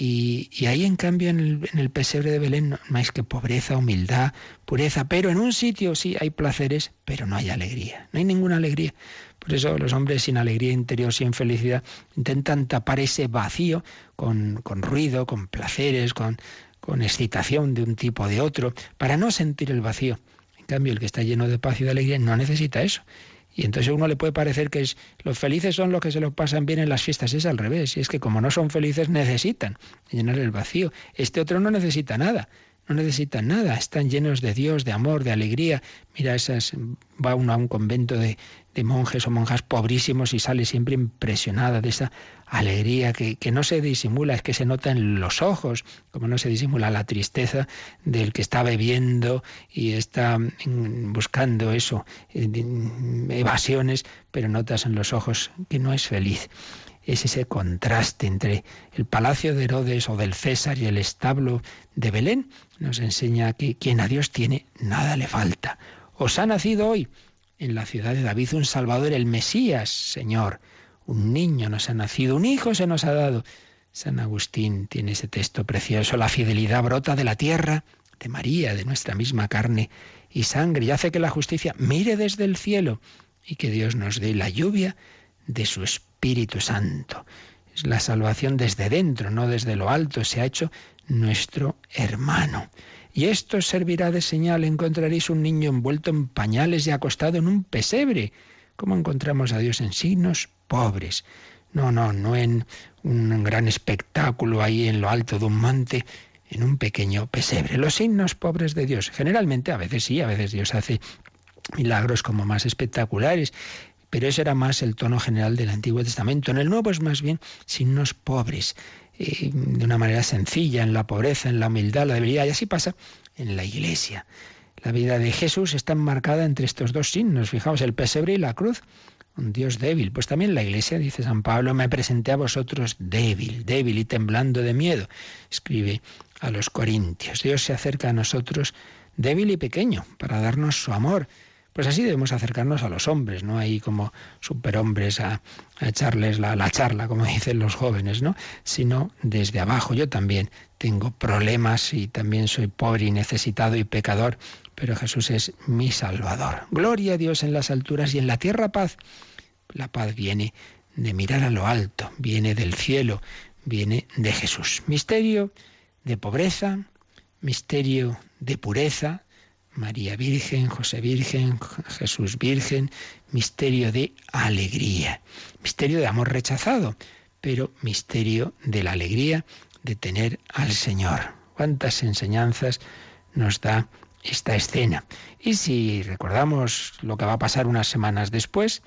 y, ahí, en cambio, en el, pesebre de Belén no, hay que pobreza, humildad, pureza, pero en un sitio sí hay placeres, pero no hay alegría, no hay ninguna alegría. Por eso los hombres sin alegría interior, sin felicidad, intentan tapar ese vacío con, con ruido, con placeres, con, con excitación de un tipo o de otro, para no sentir el vacío. En cambio, el que está lleno de paz y de alegría no necesita eso. Y entonces a uno le puede parecer que es, los felices son los que se lo pasan bien en las fiestas. Es al revés. Y es que como no son felices necesitan llenar el vacío. Este otro no necesita nada no necesitan nada, están llenos de Dios, de amor, de alegría. Mira, esas va uno a un convento de, monjes o monjas pobrísimos y sale siempre impresionada de esa alegría que, que, no se disimula, es que se nota en los ojos, como no se disimula la tristeza del que está bebiendo y está mm, buscando eso, eh, evasiones, pero notas en los ojos que no es feliz es ese contraste entre el palacio de Herodes o del César y el establo de Belén. Nos enseña que quien a Dios tiene, nada le falta. Os ha nacido hoy en la ciudad de David un Salvador, el Mesías, Señor. Un niño nos ha nacido, un hijo se nos ha dado. San Agustín tiene ese texto precioso. La fidelidad brota de la tierra, de María, de nuestra misma carne y sangre, y hace que la justicia mire desde el cielo y que Dios nos dé la lluvia de su Espíritu Santo. Es la salvación desde dentro, no desde lo alto. Se ha hecho nuestro hermano. Y esto servirá de señal. Encontraréis un niño envuelto en pañales y acostado en un pesebre. ¿Cómo encontramos a Dios en signos pobres? No, no, no en un gran espectáculo ahí en lo alto de un monte, en un pequeño pesebre. Los signos pobres de Dios. Generalmente, a veces sí, a veces Dios hace milagros como más espectaculares, pero ese era más el tono general del Antiguo Testamento. En el Nuevo es más bien signos pobres, eh, de una manera sencilla, en la pobreza, en la humildad, la debilidad, y así pasa en la Iglesia. La vida de Jesús está enmarcada entre estos dos signos. Fijaos, el pesebre y la cruz. Un Dios débil. Pues también la iglesia, dice San Pablo, me presenté a vosotros débil, débil y temblando de miedo. Escribe a los Corintios. Dios se acerca a nosotros débil y pequeño para darnos su amor. Pues así debemos acercarnos a los hombres, no hay como superhombres a, a echarles la, la, charla, como dicen los jóvenes, ¿no? Sino desde abajo. Yo también tengo problemas y también soy pobre y necesitado y pecador, pero Jesús es mi Salvador. Gloria a Dios en las alturas y en la tierra paz. La paz viene de mirar a lo alto, viene del cielo, viene de Jesús. Misterio de pobreza, misterio de pureza, María Virgen, José Virgen, Jesús Virgen, misterio de alegría, misterio de amor rechazado, pero misterio de la alegría de tener al Señor. ¿Cuántas enseñanzas nos da esta escena? Y si recordamos lo que va a pasar unas semanas después,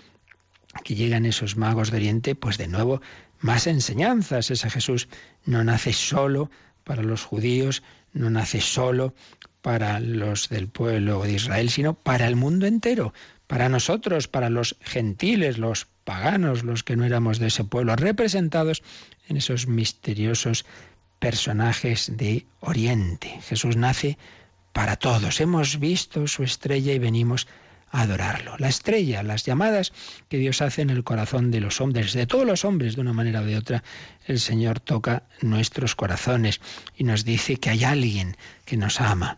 que llegan esos magos de Oriente, pues de nuevo más enseñanzas. Ese Jesús no nace solo para los judíos, no nace solo para los del pueblo de Israel, sino para el mundo entero, para nosotros, para los gentiles, los paganos, los que no éramos de ese pueblo, representados en esos misteriosos personajes de Oriente. Jesús nace para todos. Hemos visto su estrella y venimos adorarlo. La estrella, las llamadas que Dios hace en el corazón de los hombres, de todos los hombres, de una manera o de otra, el Señor toca nuestros corazones y nos dice que hay alguien que nos ama.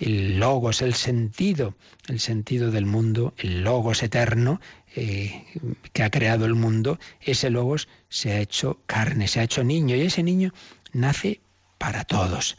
El logos, el sentido, el sentido del mundo, el logos eterno eh, que ha creado el mundo, ese logos se ha hecho carne, se ha hecho niño y ese niño nace para todos.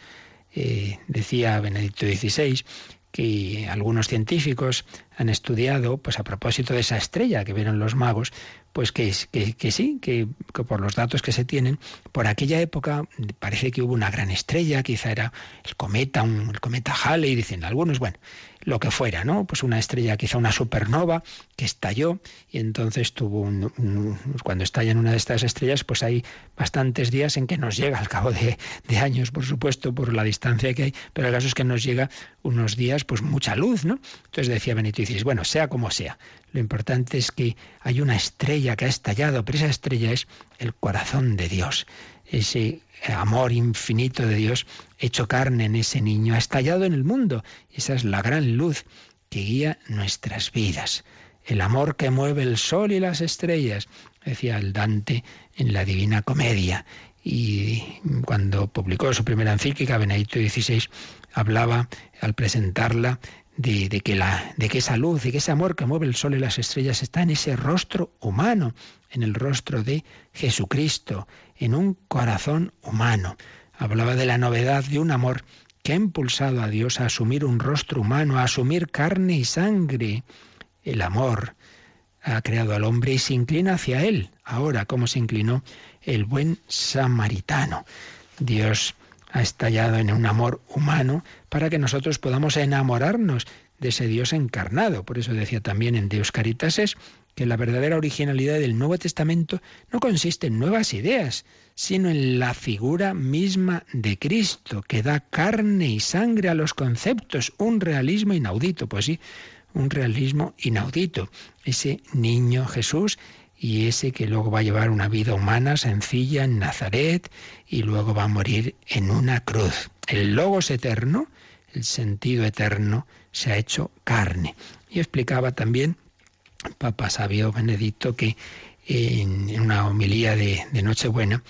Eh, decía Benedicto XVI que algunos científicos han estudiado, pues a propósito de esa estrella que vieron los magos, pues que, sí, que, por los datos que se tienen, por aquella época parece que hubo una gran estrella, quizá era el cometa, un, el cometa Halley, dicen algunos, bueno, lo que fuera, ¿no? Pues una estrella, quizá una supernova, que estalló y entonces tuvo un, un, cuando estallan una de estas estrellas, pues hay bastantes días en que nos llega, al cabo de, años, por supuesto, por la distancia que hay, pero el caso es que nos llega unos días, pues mucha luz, ¿no? Entonces decía Benito Isis, bueno, sea como sea, lo importante es que hay una estrella que ha estallado, pero esa estrella es el corazón de Dios ese amor infinito de Dios hecho carne en ese niño, ha estallado en el mundo. Esa es la gran luz que guía nuestras vidas. El amor que mueve el sol y las estrellas, decía el Dante en la Divina Comedia. Y cuando publicó su primera encíclica, Benedicto XVI hablaba al presentarla de, de, que la, de que esa luz y que ese amor que mueve el sol y las estrellas está en ese rostro humano, en el rostro de Jesucristo, en un corazón humano. Hablaba de la novedad de un amor que ha impulsado a Dios a asumir un rostro humano, a asumir carne y sangre. El amor ha creado al hombre y se inclina hacia él, ahora como se inclinó el buen samaritano. Dios ha estallado en un amor humano para que nosotros podamos enamorarnos de ese Dios encarnado. Por eso decía también en Deus Caritas que la verdadera originalidad del Nuevo Testamento no consiste en nuevas ideas, sino en la figura misma de Cristo, que da carne y sangre a los conceptos, un realismo inaudito. Pues sí, un realismo inaudito. Ese niño Jesús y ese que luego va a llevar una vida humana sencilla en Nazaret y luego va a morir en una cruz. El Logos eterno, el sentido eterno, se ha hecho carne. Y explicaba también Papa Sabio Benedicto que en una homilía de, de Nochebuena,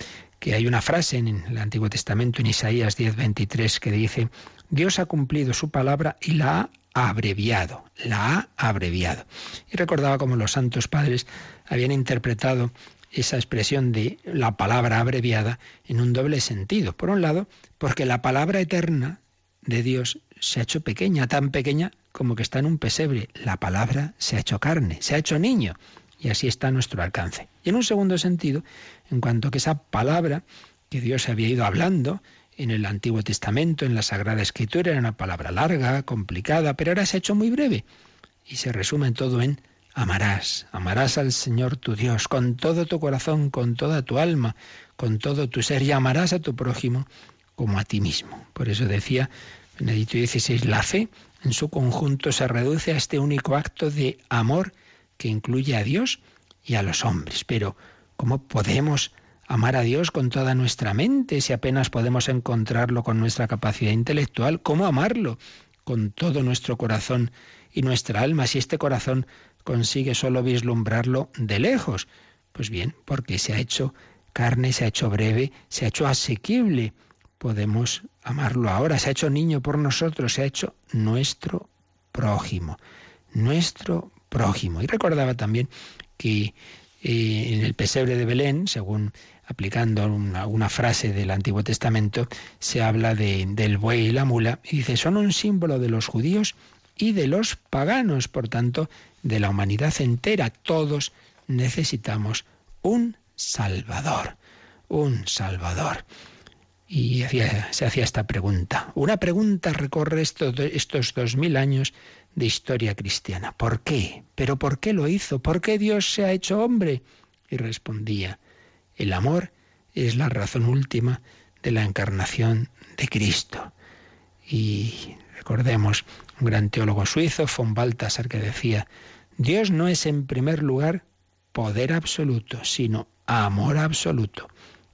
que hay una frase en el Antiguo Testamento, en Isaías 10:23, que dice, Dios ha cumplido su palabra y la ha abreviado, la ha abreviado. Y recordaba como los santos padres habían interpretado esa expresión de la palabra abreviada en un doble sentido. Por un lado, porque la palabra eterna de Dios se ha hecho pequeña, tan pequeña como que está en un pesebre. La palabra se ha hecho carne, se ha hecho niño, y así está a nuestro alcance. Y en un segundo sentido, en cuanto que esa palabra que Dios había ido hablando en el Antiguo Testamento, en la Sagrada Escritura, era una palabra larga, complicada, pero ahora se ha hecho muy breve y se resume todo en amarás, amarás al Señor tu Dios con todo tu corazón, con toda tu alma, con todo tu ser y amarás a tu prójimo como a ti mismo. Por eso decía Benedicto XVI, la fe en su conjunto se reduce a este único acto de amor que incluye a Dios y a los hombres. Pero, ¿cómo podemos amar a Dios con toda nuestra mente si apenas podemos encontrarlo con nuestra capacidad intelectual? ¿Cómo amarlo con todo nuestro corazón y nuestra alma si este corazón consigue solo vislumbrarlo de lejos? Pues bien, porque se ha hecho carne, se ha hecho breve, se ha hecho asequible podemos amarlo ahora. Se ha hecho niño por nosotros, se ha hecho nuestro prójimo, nuestro prójimo. Y recordaba también que eh, en el pesebre de Belén, según aplicando una, frase del Antiguo Testamento, se habla de, del buey y la mula, y dice, son un símbolo de los judíos y de los paganos, por tanto, de la humanidad entera. Todos necesitamos un Salvador, un Salvador y se hacía esta pregunta. Una pregunta recorre estos, estos dos mil años de historia cristiana. ¿Por qué? ¿Pero por qué lo hizo? ¿Por qué Dios se ha hecho hombre? Y respondía, el amor es la razón última de la encarnación de Cristo. Y recordemos un gran teólogo suizo, von Balthasar, que decía, Dios no es en primer lugar poder absoluto, sino amor absoluto,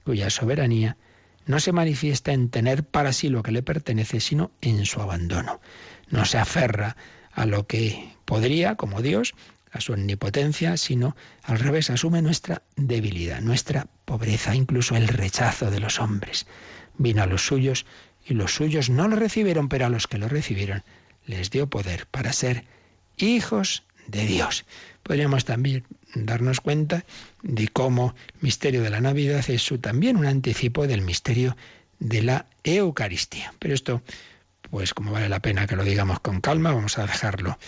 cuya soberanía no se manifiesta en tener para sí lo que le pertenece, sino en su abandono. No se aferra a lo que podría, como Dios, a su omnipotencia, sino al revés, asume nuestra debilidad, nuestra pobreza, incluso el rechazo de los hombres. Vino a los suyos y los suyos no lo recibieron, pero a los que lo recibieron les dio poder para ser hijos de Dios. Podríamos también darnos cuenta de cómo el misterio de la Navidad es también un anticipo del misterio de la Eucaristía. Pero esto, pues como vale la pena que lo digamos con calma, vamos a dejarlo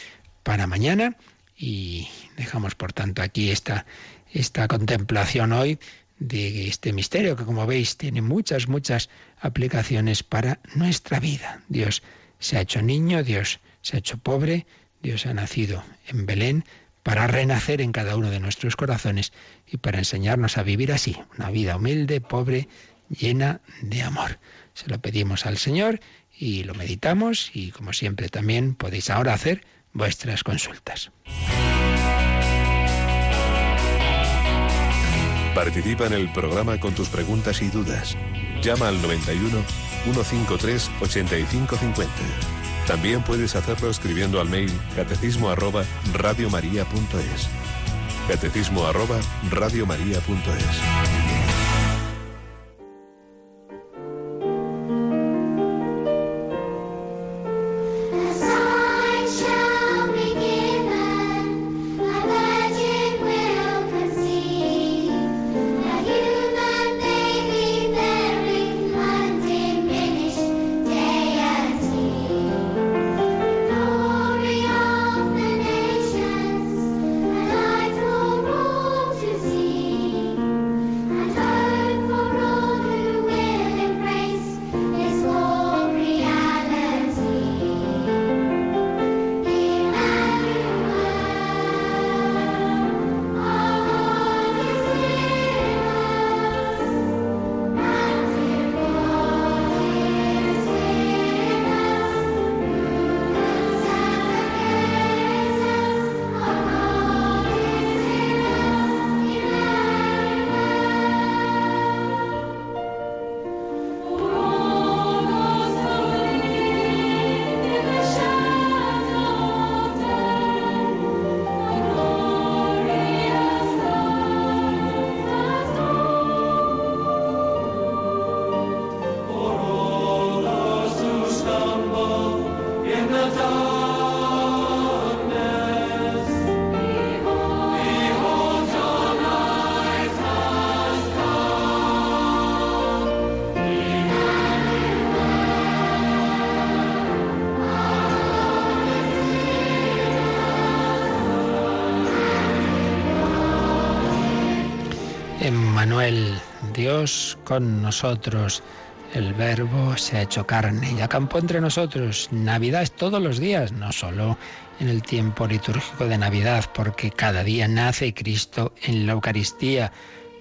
para mañana y dejamos por tanto aquí esta, esta contemplación hoy de este misterio que como veis tiene muchas, muchas aplicaciones para nuestra vida. Dios se ha hecho niño, Dios se ha hecho pobre, Dios ha nacido en Belén, para renacer en cada uno de nuestros corazones y para enseñarnos a vivir así, una vida humilde, pobre, llena de amor. Se lo pedimos al Señor y lo meditamos y como siempre también podéis ahora hacer vuestras consultas. Participa en el programa con tus preguntas y dudas. Llama al 91 153 8550. También puedes hacerlo escribiendo al mail catecismo arroba radiomaria.es. Catecismo arroba radiomaria.es. Dios con nosotros. El verbo se ha hecho carne y acampó entre nosotros. Navidad es todos los días, no solo en el tiempo litúrgico de Navidad, porque cada día nace Cristo en la Eucaristía,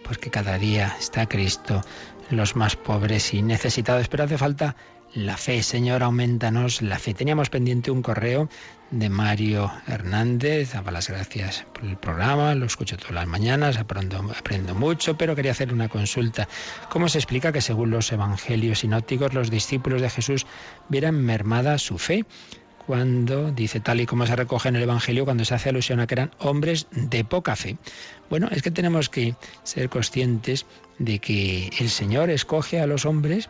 porque cada día está Cristo en los más pobres y necesitados. Pero hace falta la fe. Señor, aumentanos la fe. Teníamos pendiente un correo de Mario Hernández. Daba las gracias por el programa, lo escucho todas las mañanas, aprendo, mucho, pero quería hacer una consulta. ¿Cómo se explica que según los evangelios sinópticos los discípulos de Jesús vieran mermada su fe? cuando dice tal y como se recoge en el Evangelio, cuando se hace alusión a que eran hombres de poca fe. Bueno, es que tenemos que ser conscientes de que el Señor escoge a los hombres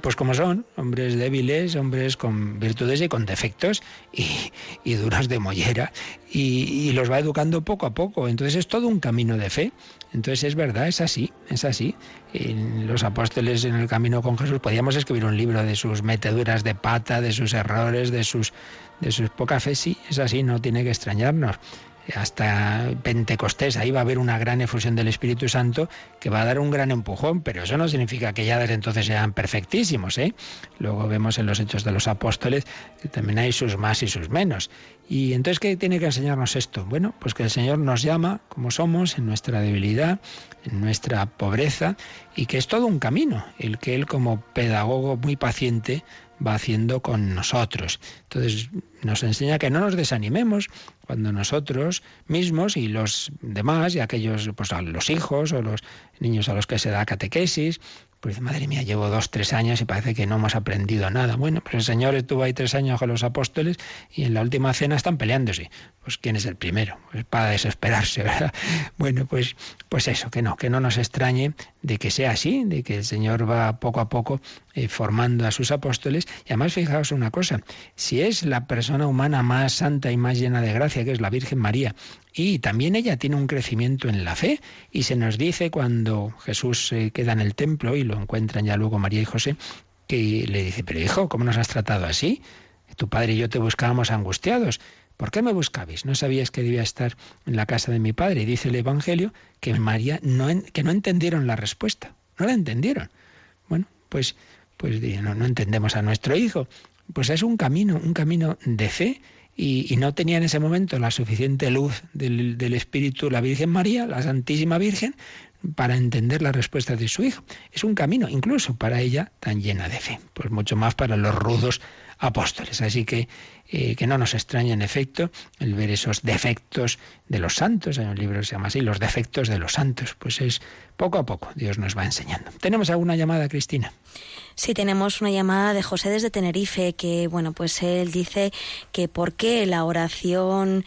pues como son, hombres débiles, hombres con virtudes y con defectos y, y duras de mollera, y, los va educando poco a poco. Entonces es todo un camino de fe. Entonces es verdad, es así, es así. los apóstoles en el camino con Jesús podíamos escribir un libro de sus meteduras de pata, de sus errores, de sus de sus poca fe, sí, es así, no tiene que extrañarnos hasta Pentecostés, ahí va a haber una gran efusión del Espíritu Santo que va a dar un gran empujón, pero eso no significa que ya desde entonces sean perfectísimos. ¿eh? Luego vemos en los Hechos de los Apóstoles que también hay sus más y sus menos. Y entonces, ¿qué tiene que enseñarnos esto? Bueno, pues que el Señor nos llama como somos, en nuestra debilidad, en nuestra pobreza, y que es todo un camino, el que Él como pedagogo muy paciente va haciendo con nosotros. Entonces nos enseña que no nos desanimemos cuando nosotros mismos y los demás, y aquellos, pues los hijos o los niños a los que se da catequesis, pues madre mía, llevo dos, tres años y parece que no hemos aprendido nada. Bueno, pues el Señor estuvo ahí tres años con los apóstoles y en la última cena están peleándose. Pues ¿quién es el primero? Pues para desesperarse, ¿verdad? Bueno, pues, pues eso, que no, que no nos extrañe de que sea así, de que el Señor va poco a poco eh, formando a sus apóstoles. Y además, fijaos una cosa, si es la persona humana más santa y más llena de gracia, que es la Virgen María, y también ella tiene un crecimiento en la fe. Y se nos dice cuando Jesús queda en el templo y encuentran ya luego María y José, que le dice, pero hijo, ¿cómo nos has tratado así? Tu padre y yo te buscábamos angustiados. ¿Por qué me buscabais? ¿No sabías que debía estar en la casa de mi padre? Y dice el Evangelio que María no, que no entendieron la respuesta. No la entendieron. Bueno, pues, pues no, entendemos a nuestro hijo. Pues es un camino, un camino de fe y, no tenía en ese momento la suficiente luz del, Espíritu, la Virgen María, la Santísima Virgen, para entender la respuesta de su hijo. Es un camino, incluso para ella, tan llena de fe. Pues mucho más para los rudos apóstoles. Así que eh, que no nos extraña en efecto el ver esos defectos de los santos. Hay un libro se llama así, Los defectos de los santos. Pues es poco a poco, Dios nos va enseñando. ¿Tenemos alguna llamada, Cristina? Sí, tenemos una llamada de José desde Tenerife, que bueno, pues él dice que por qué la oración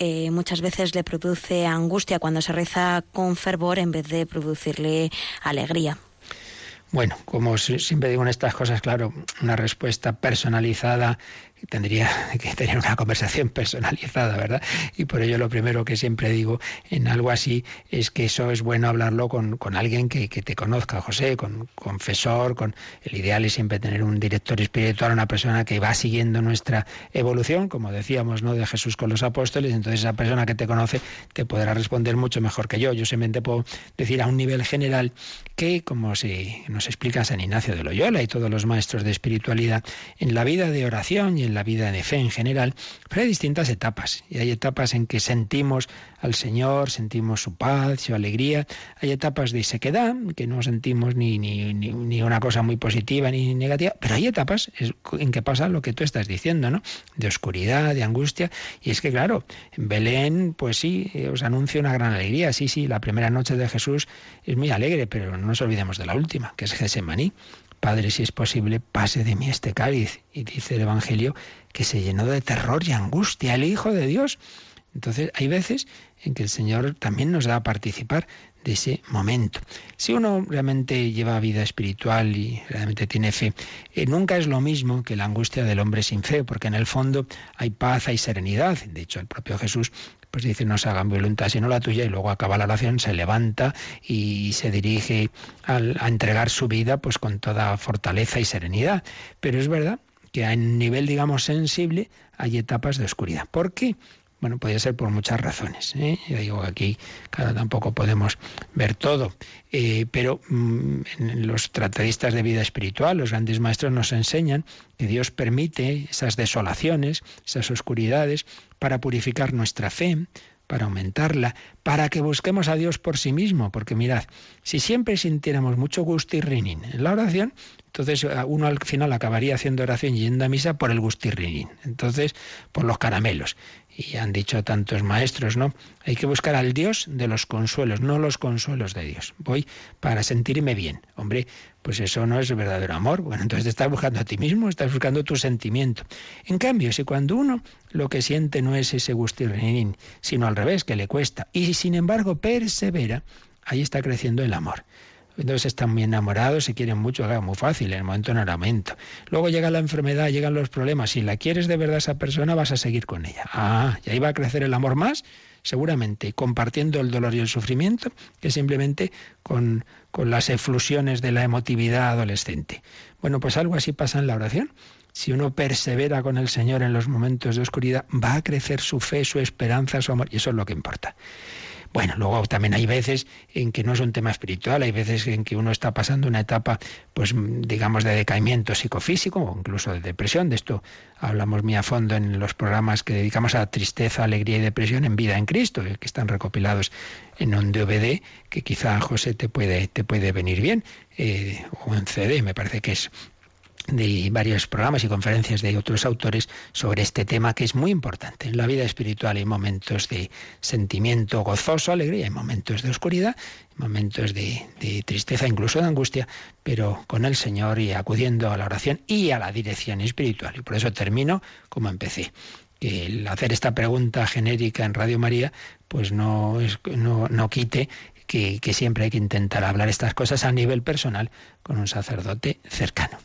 eh, muchas veces le produce angustia cuando se reza con fervor en vez de producirle alegría. Bueno, como siempre digo en estas cosas, claro, una respuesta personalizada tendría que tener una conversación personalizada, ¿verdad? Y por ello lo primero que siempre digo en algo así es que eso es bueno hablarlo con, alguien que, te conozca, José, con confesor, con el ideal es siempre tener un director espiritual, una persona que va siguiendo nuestra evolución, como decíamos, ¿no? De Jesús con los apóstoles, entonces esa persona que te conoce te podrá responder mucho mejor que yo. Yo simplemente puedo decir a un nivel general que, como se nos explica San Ignacio de Loyola y todos los maestros de espiritualidad, en la vida de oración y en la vida de fe en general, pero hay distintas etapas. Y hay etapas en que sentimos al Señor, sentimos su paz, su alegría. Hay etapas de sequedad, que no sentimos ni, ni, ni, una cosa muy positiva ni negativa, pero hay etapas en que pasa lo que tú estás diciendo, ¿no? De oscuridad, de angustia. Y es que, claro, en Belén, pues sí, os anuncio una gran alegría. Sí, sí, la primera noche de Jesús es muy alegre, pero no nos olvidemos de la última, que es Gesemaní. Padre, si es posible, pase de mí este cáliz. Y dice el Evangelio que se llenó de terror y angustia el Hijo de Dios. Entonces hay veces en que el Señor también nos da a participar de ese momento. Si uno realmente lleva vida espiritual y realmente tiene fe, eh, nunca es lo mismo que la angustia del hombre sin fe, porque en el fondo hay paz, hay serenidad. De hecho, el propio Jesús pues dice, no se hagan voluntad sino la tuya, y luego acaba la oración, se levanta y se dirige a entregar su vida pues con toda fortaleza y serenidad. Pero es verdad que a nivel, digamos, sensible hay etapas de oscuridad. ¿Por qué? Bueno, puede ser por muchas razones. ¿eh? Yo digo aquí, claro, tampoco podemos ver todo. Eh, pero mm, los tratadistas de vida espiritual, los grandes maestros nos enseñan que Dios permite esas desolaciones, esas oscuridades, para purificar nuestra fe, para aumentarla, para que busquemos a Dios por sí mismo, porque mirad, si siempre sintiéramos mucho gusto y rinin en la oración, entonces uno al final acabaría haciendo oración y yendo a misa por el gustirrinín, entonces por los caramelos. Y han dicho tantos maestros, ¿no? Hay que buscar al Dios de los consuelos, no los consuelos de Dios. Voy para sentirme bien. Hombre, pues eso no es verdadero amor. Bueno, entonces te estás buscando a ti mismo, estás buscando tu sentimiento. En cambio, si cuando uno lo que siente no es ese gustirrinín, sino al revés, que le cuesta, y sin embargo persevera, ahí está creciendo el amor. Entonces están muy enamorados, se quieren mucho, claro, muy fácil, en el momento. Luego llega la enfermedad, llegan los problemas. Si la quieres de verdad esa persona, vas a seguir con ella. Ah, y ahí va a crecer el amor más, seguramente, compartiendo el dolor y el sufrimiento, que simplemente con, con las eflusiones de la emotividad adolescente. Bueno, pues algo así pasa en la oración. Si uno persevera con el Señor en los momentos de oscuridad, va a crecer su fe, su esperanza, su amor, y eso es lo que importa. Bueno, luego también hay veces en que no es un tema espiritual, hay veces en que uno está pasando una etapa, pues digamos, de decaimiento psicofísico o incluso de depresión. De esto hablamos muy a fondo en los programas que dedicamos a tristeza, alegría y depresión en vida en Cristo, que están recopilados en un DVD, que quizá José te puede, te puede venir bien, eh, o en CD, me parece que es de varios programas y conferencias de otros autores sobre este tema que es muy importante. En la vida espiritual hay momentos de sentimiento gozoso, alegría, hay momentos de oscuridad, momentos de, tristeza, incluso de angustia, pero con el Señor y acudiendo a la oración y a la dirección espiritual. Y por eso termino como empecé. Que el hacer esta pregunta genérica en Radio María, pues no, es, no, no quite que siempre hay que intentar hablar estas cosas a nivel personal con un sacerdote cercano.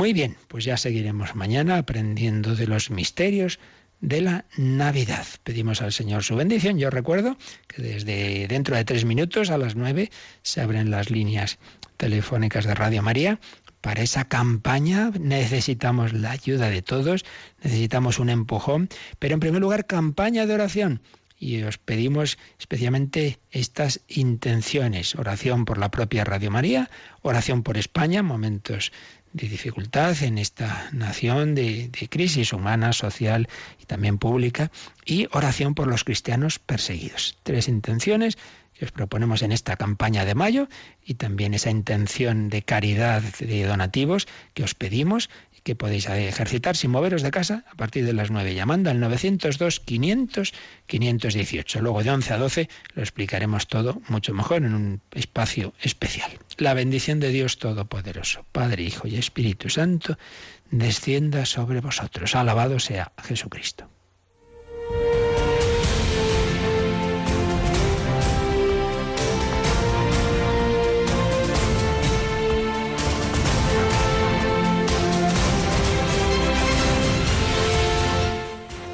Muy bien, pues ya seguiremos mañana aprendiendo de los misterios de la Navidad. Pedimos al Señor su bendición. Yo recuerdo que desde dentro de tres minutos a las nueve se abren las líneas telefónicas de Radio María. Para esa campaña necesitamos la ayuda de todos, necesitamos un empujón, pero en primer lugar campaña de oración. Y os pedimos especialmente estas intenciones, oración por la propia Radio María, oración por España, momentos de dificultad en esta nación, de, crisis humana, social y también pública, y oración por los cristianos perseguidos. Tres intenciones que os proponemos en esta campaña de mayo y también esa intención de caridad de donativos que os pedimos que podéis ejercitar sin moveros de casa a partir de las 9, llamando al 902-500-518. Luego de 11 a 12 lo explicaremos todo mucho mejor en un espacio especial. La bendición de Dios Todopoderoso, Padre, Hijo y Espíritu Santo, descienda sobre vosotros. Alabado sea Jesucristo.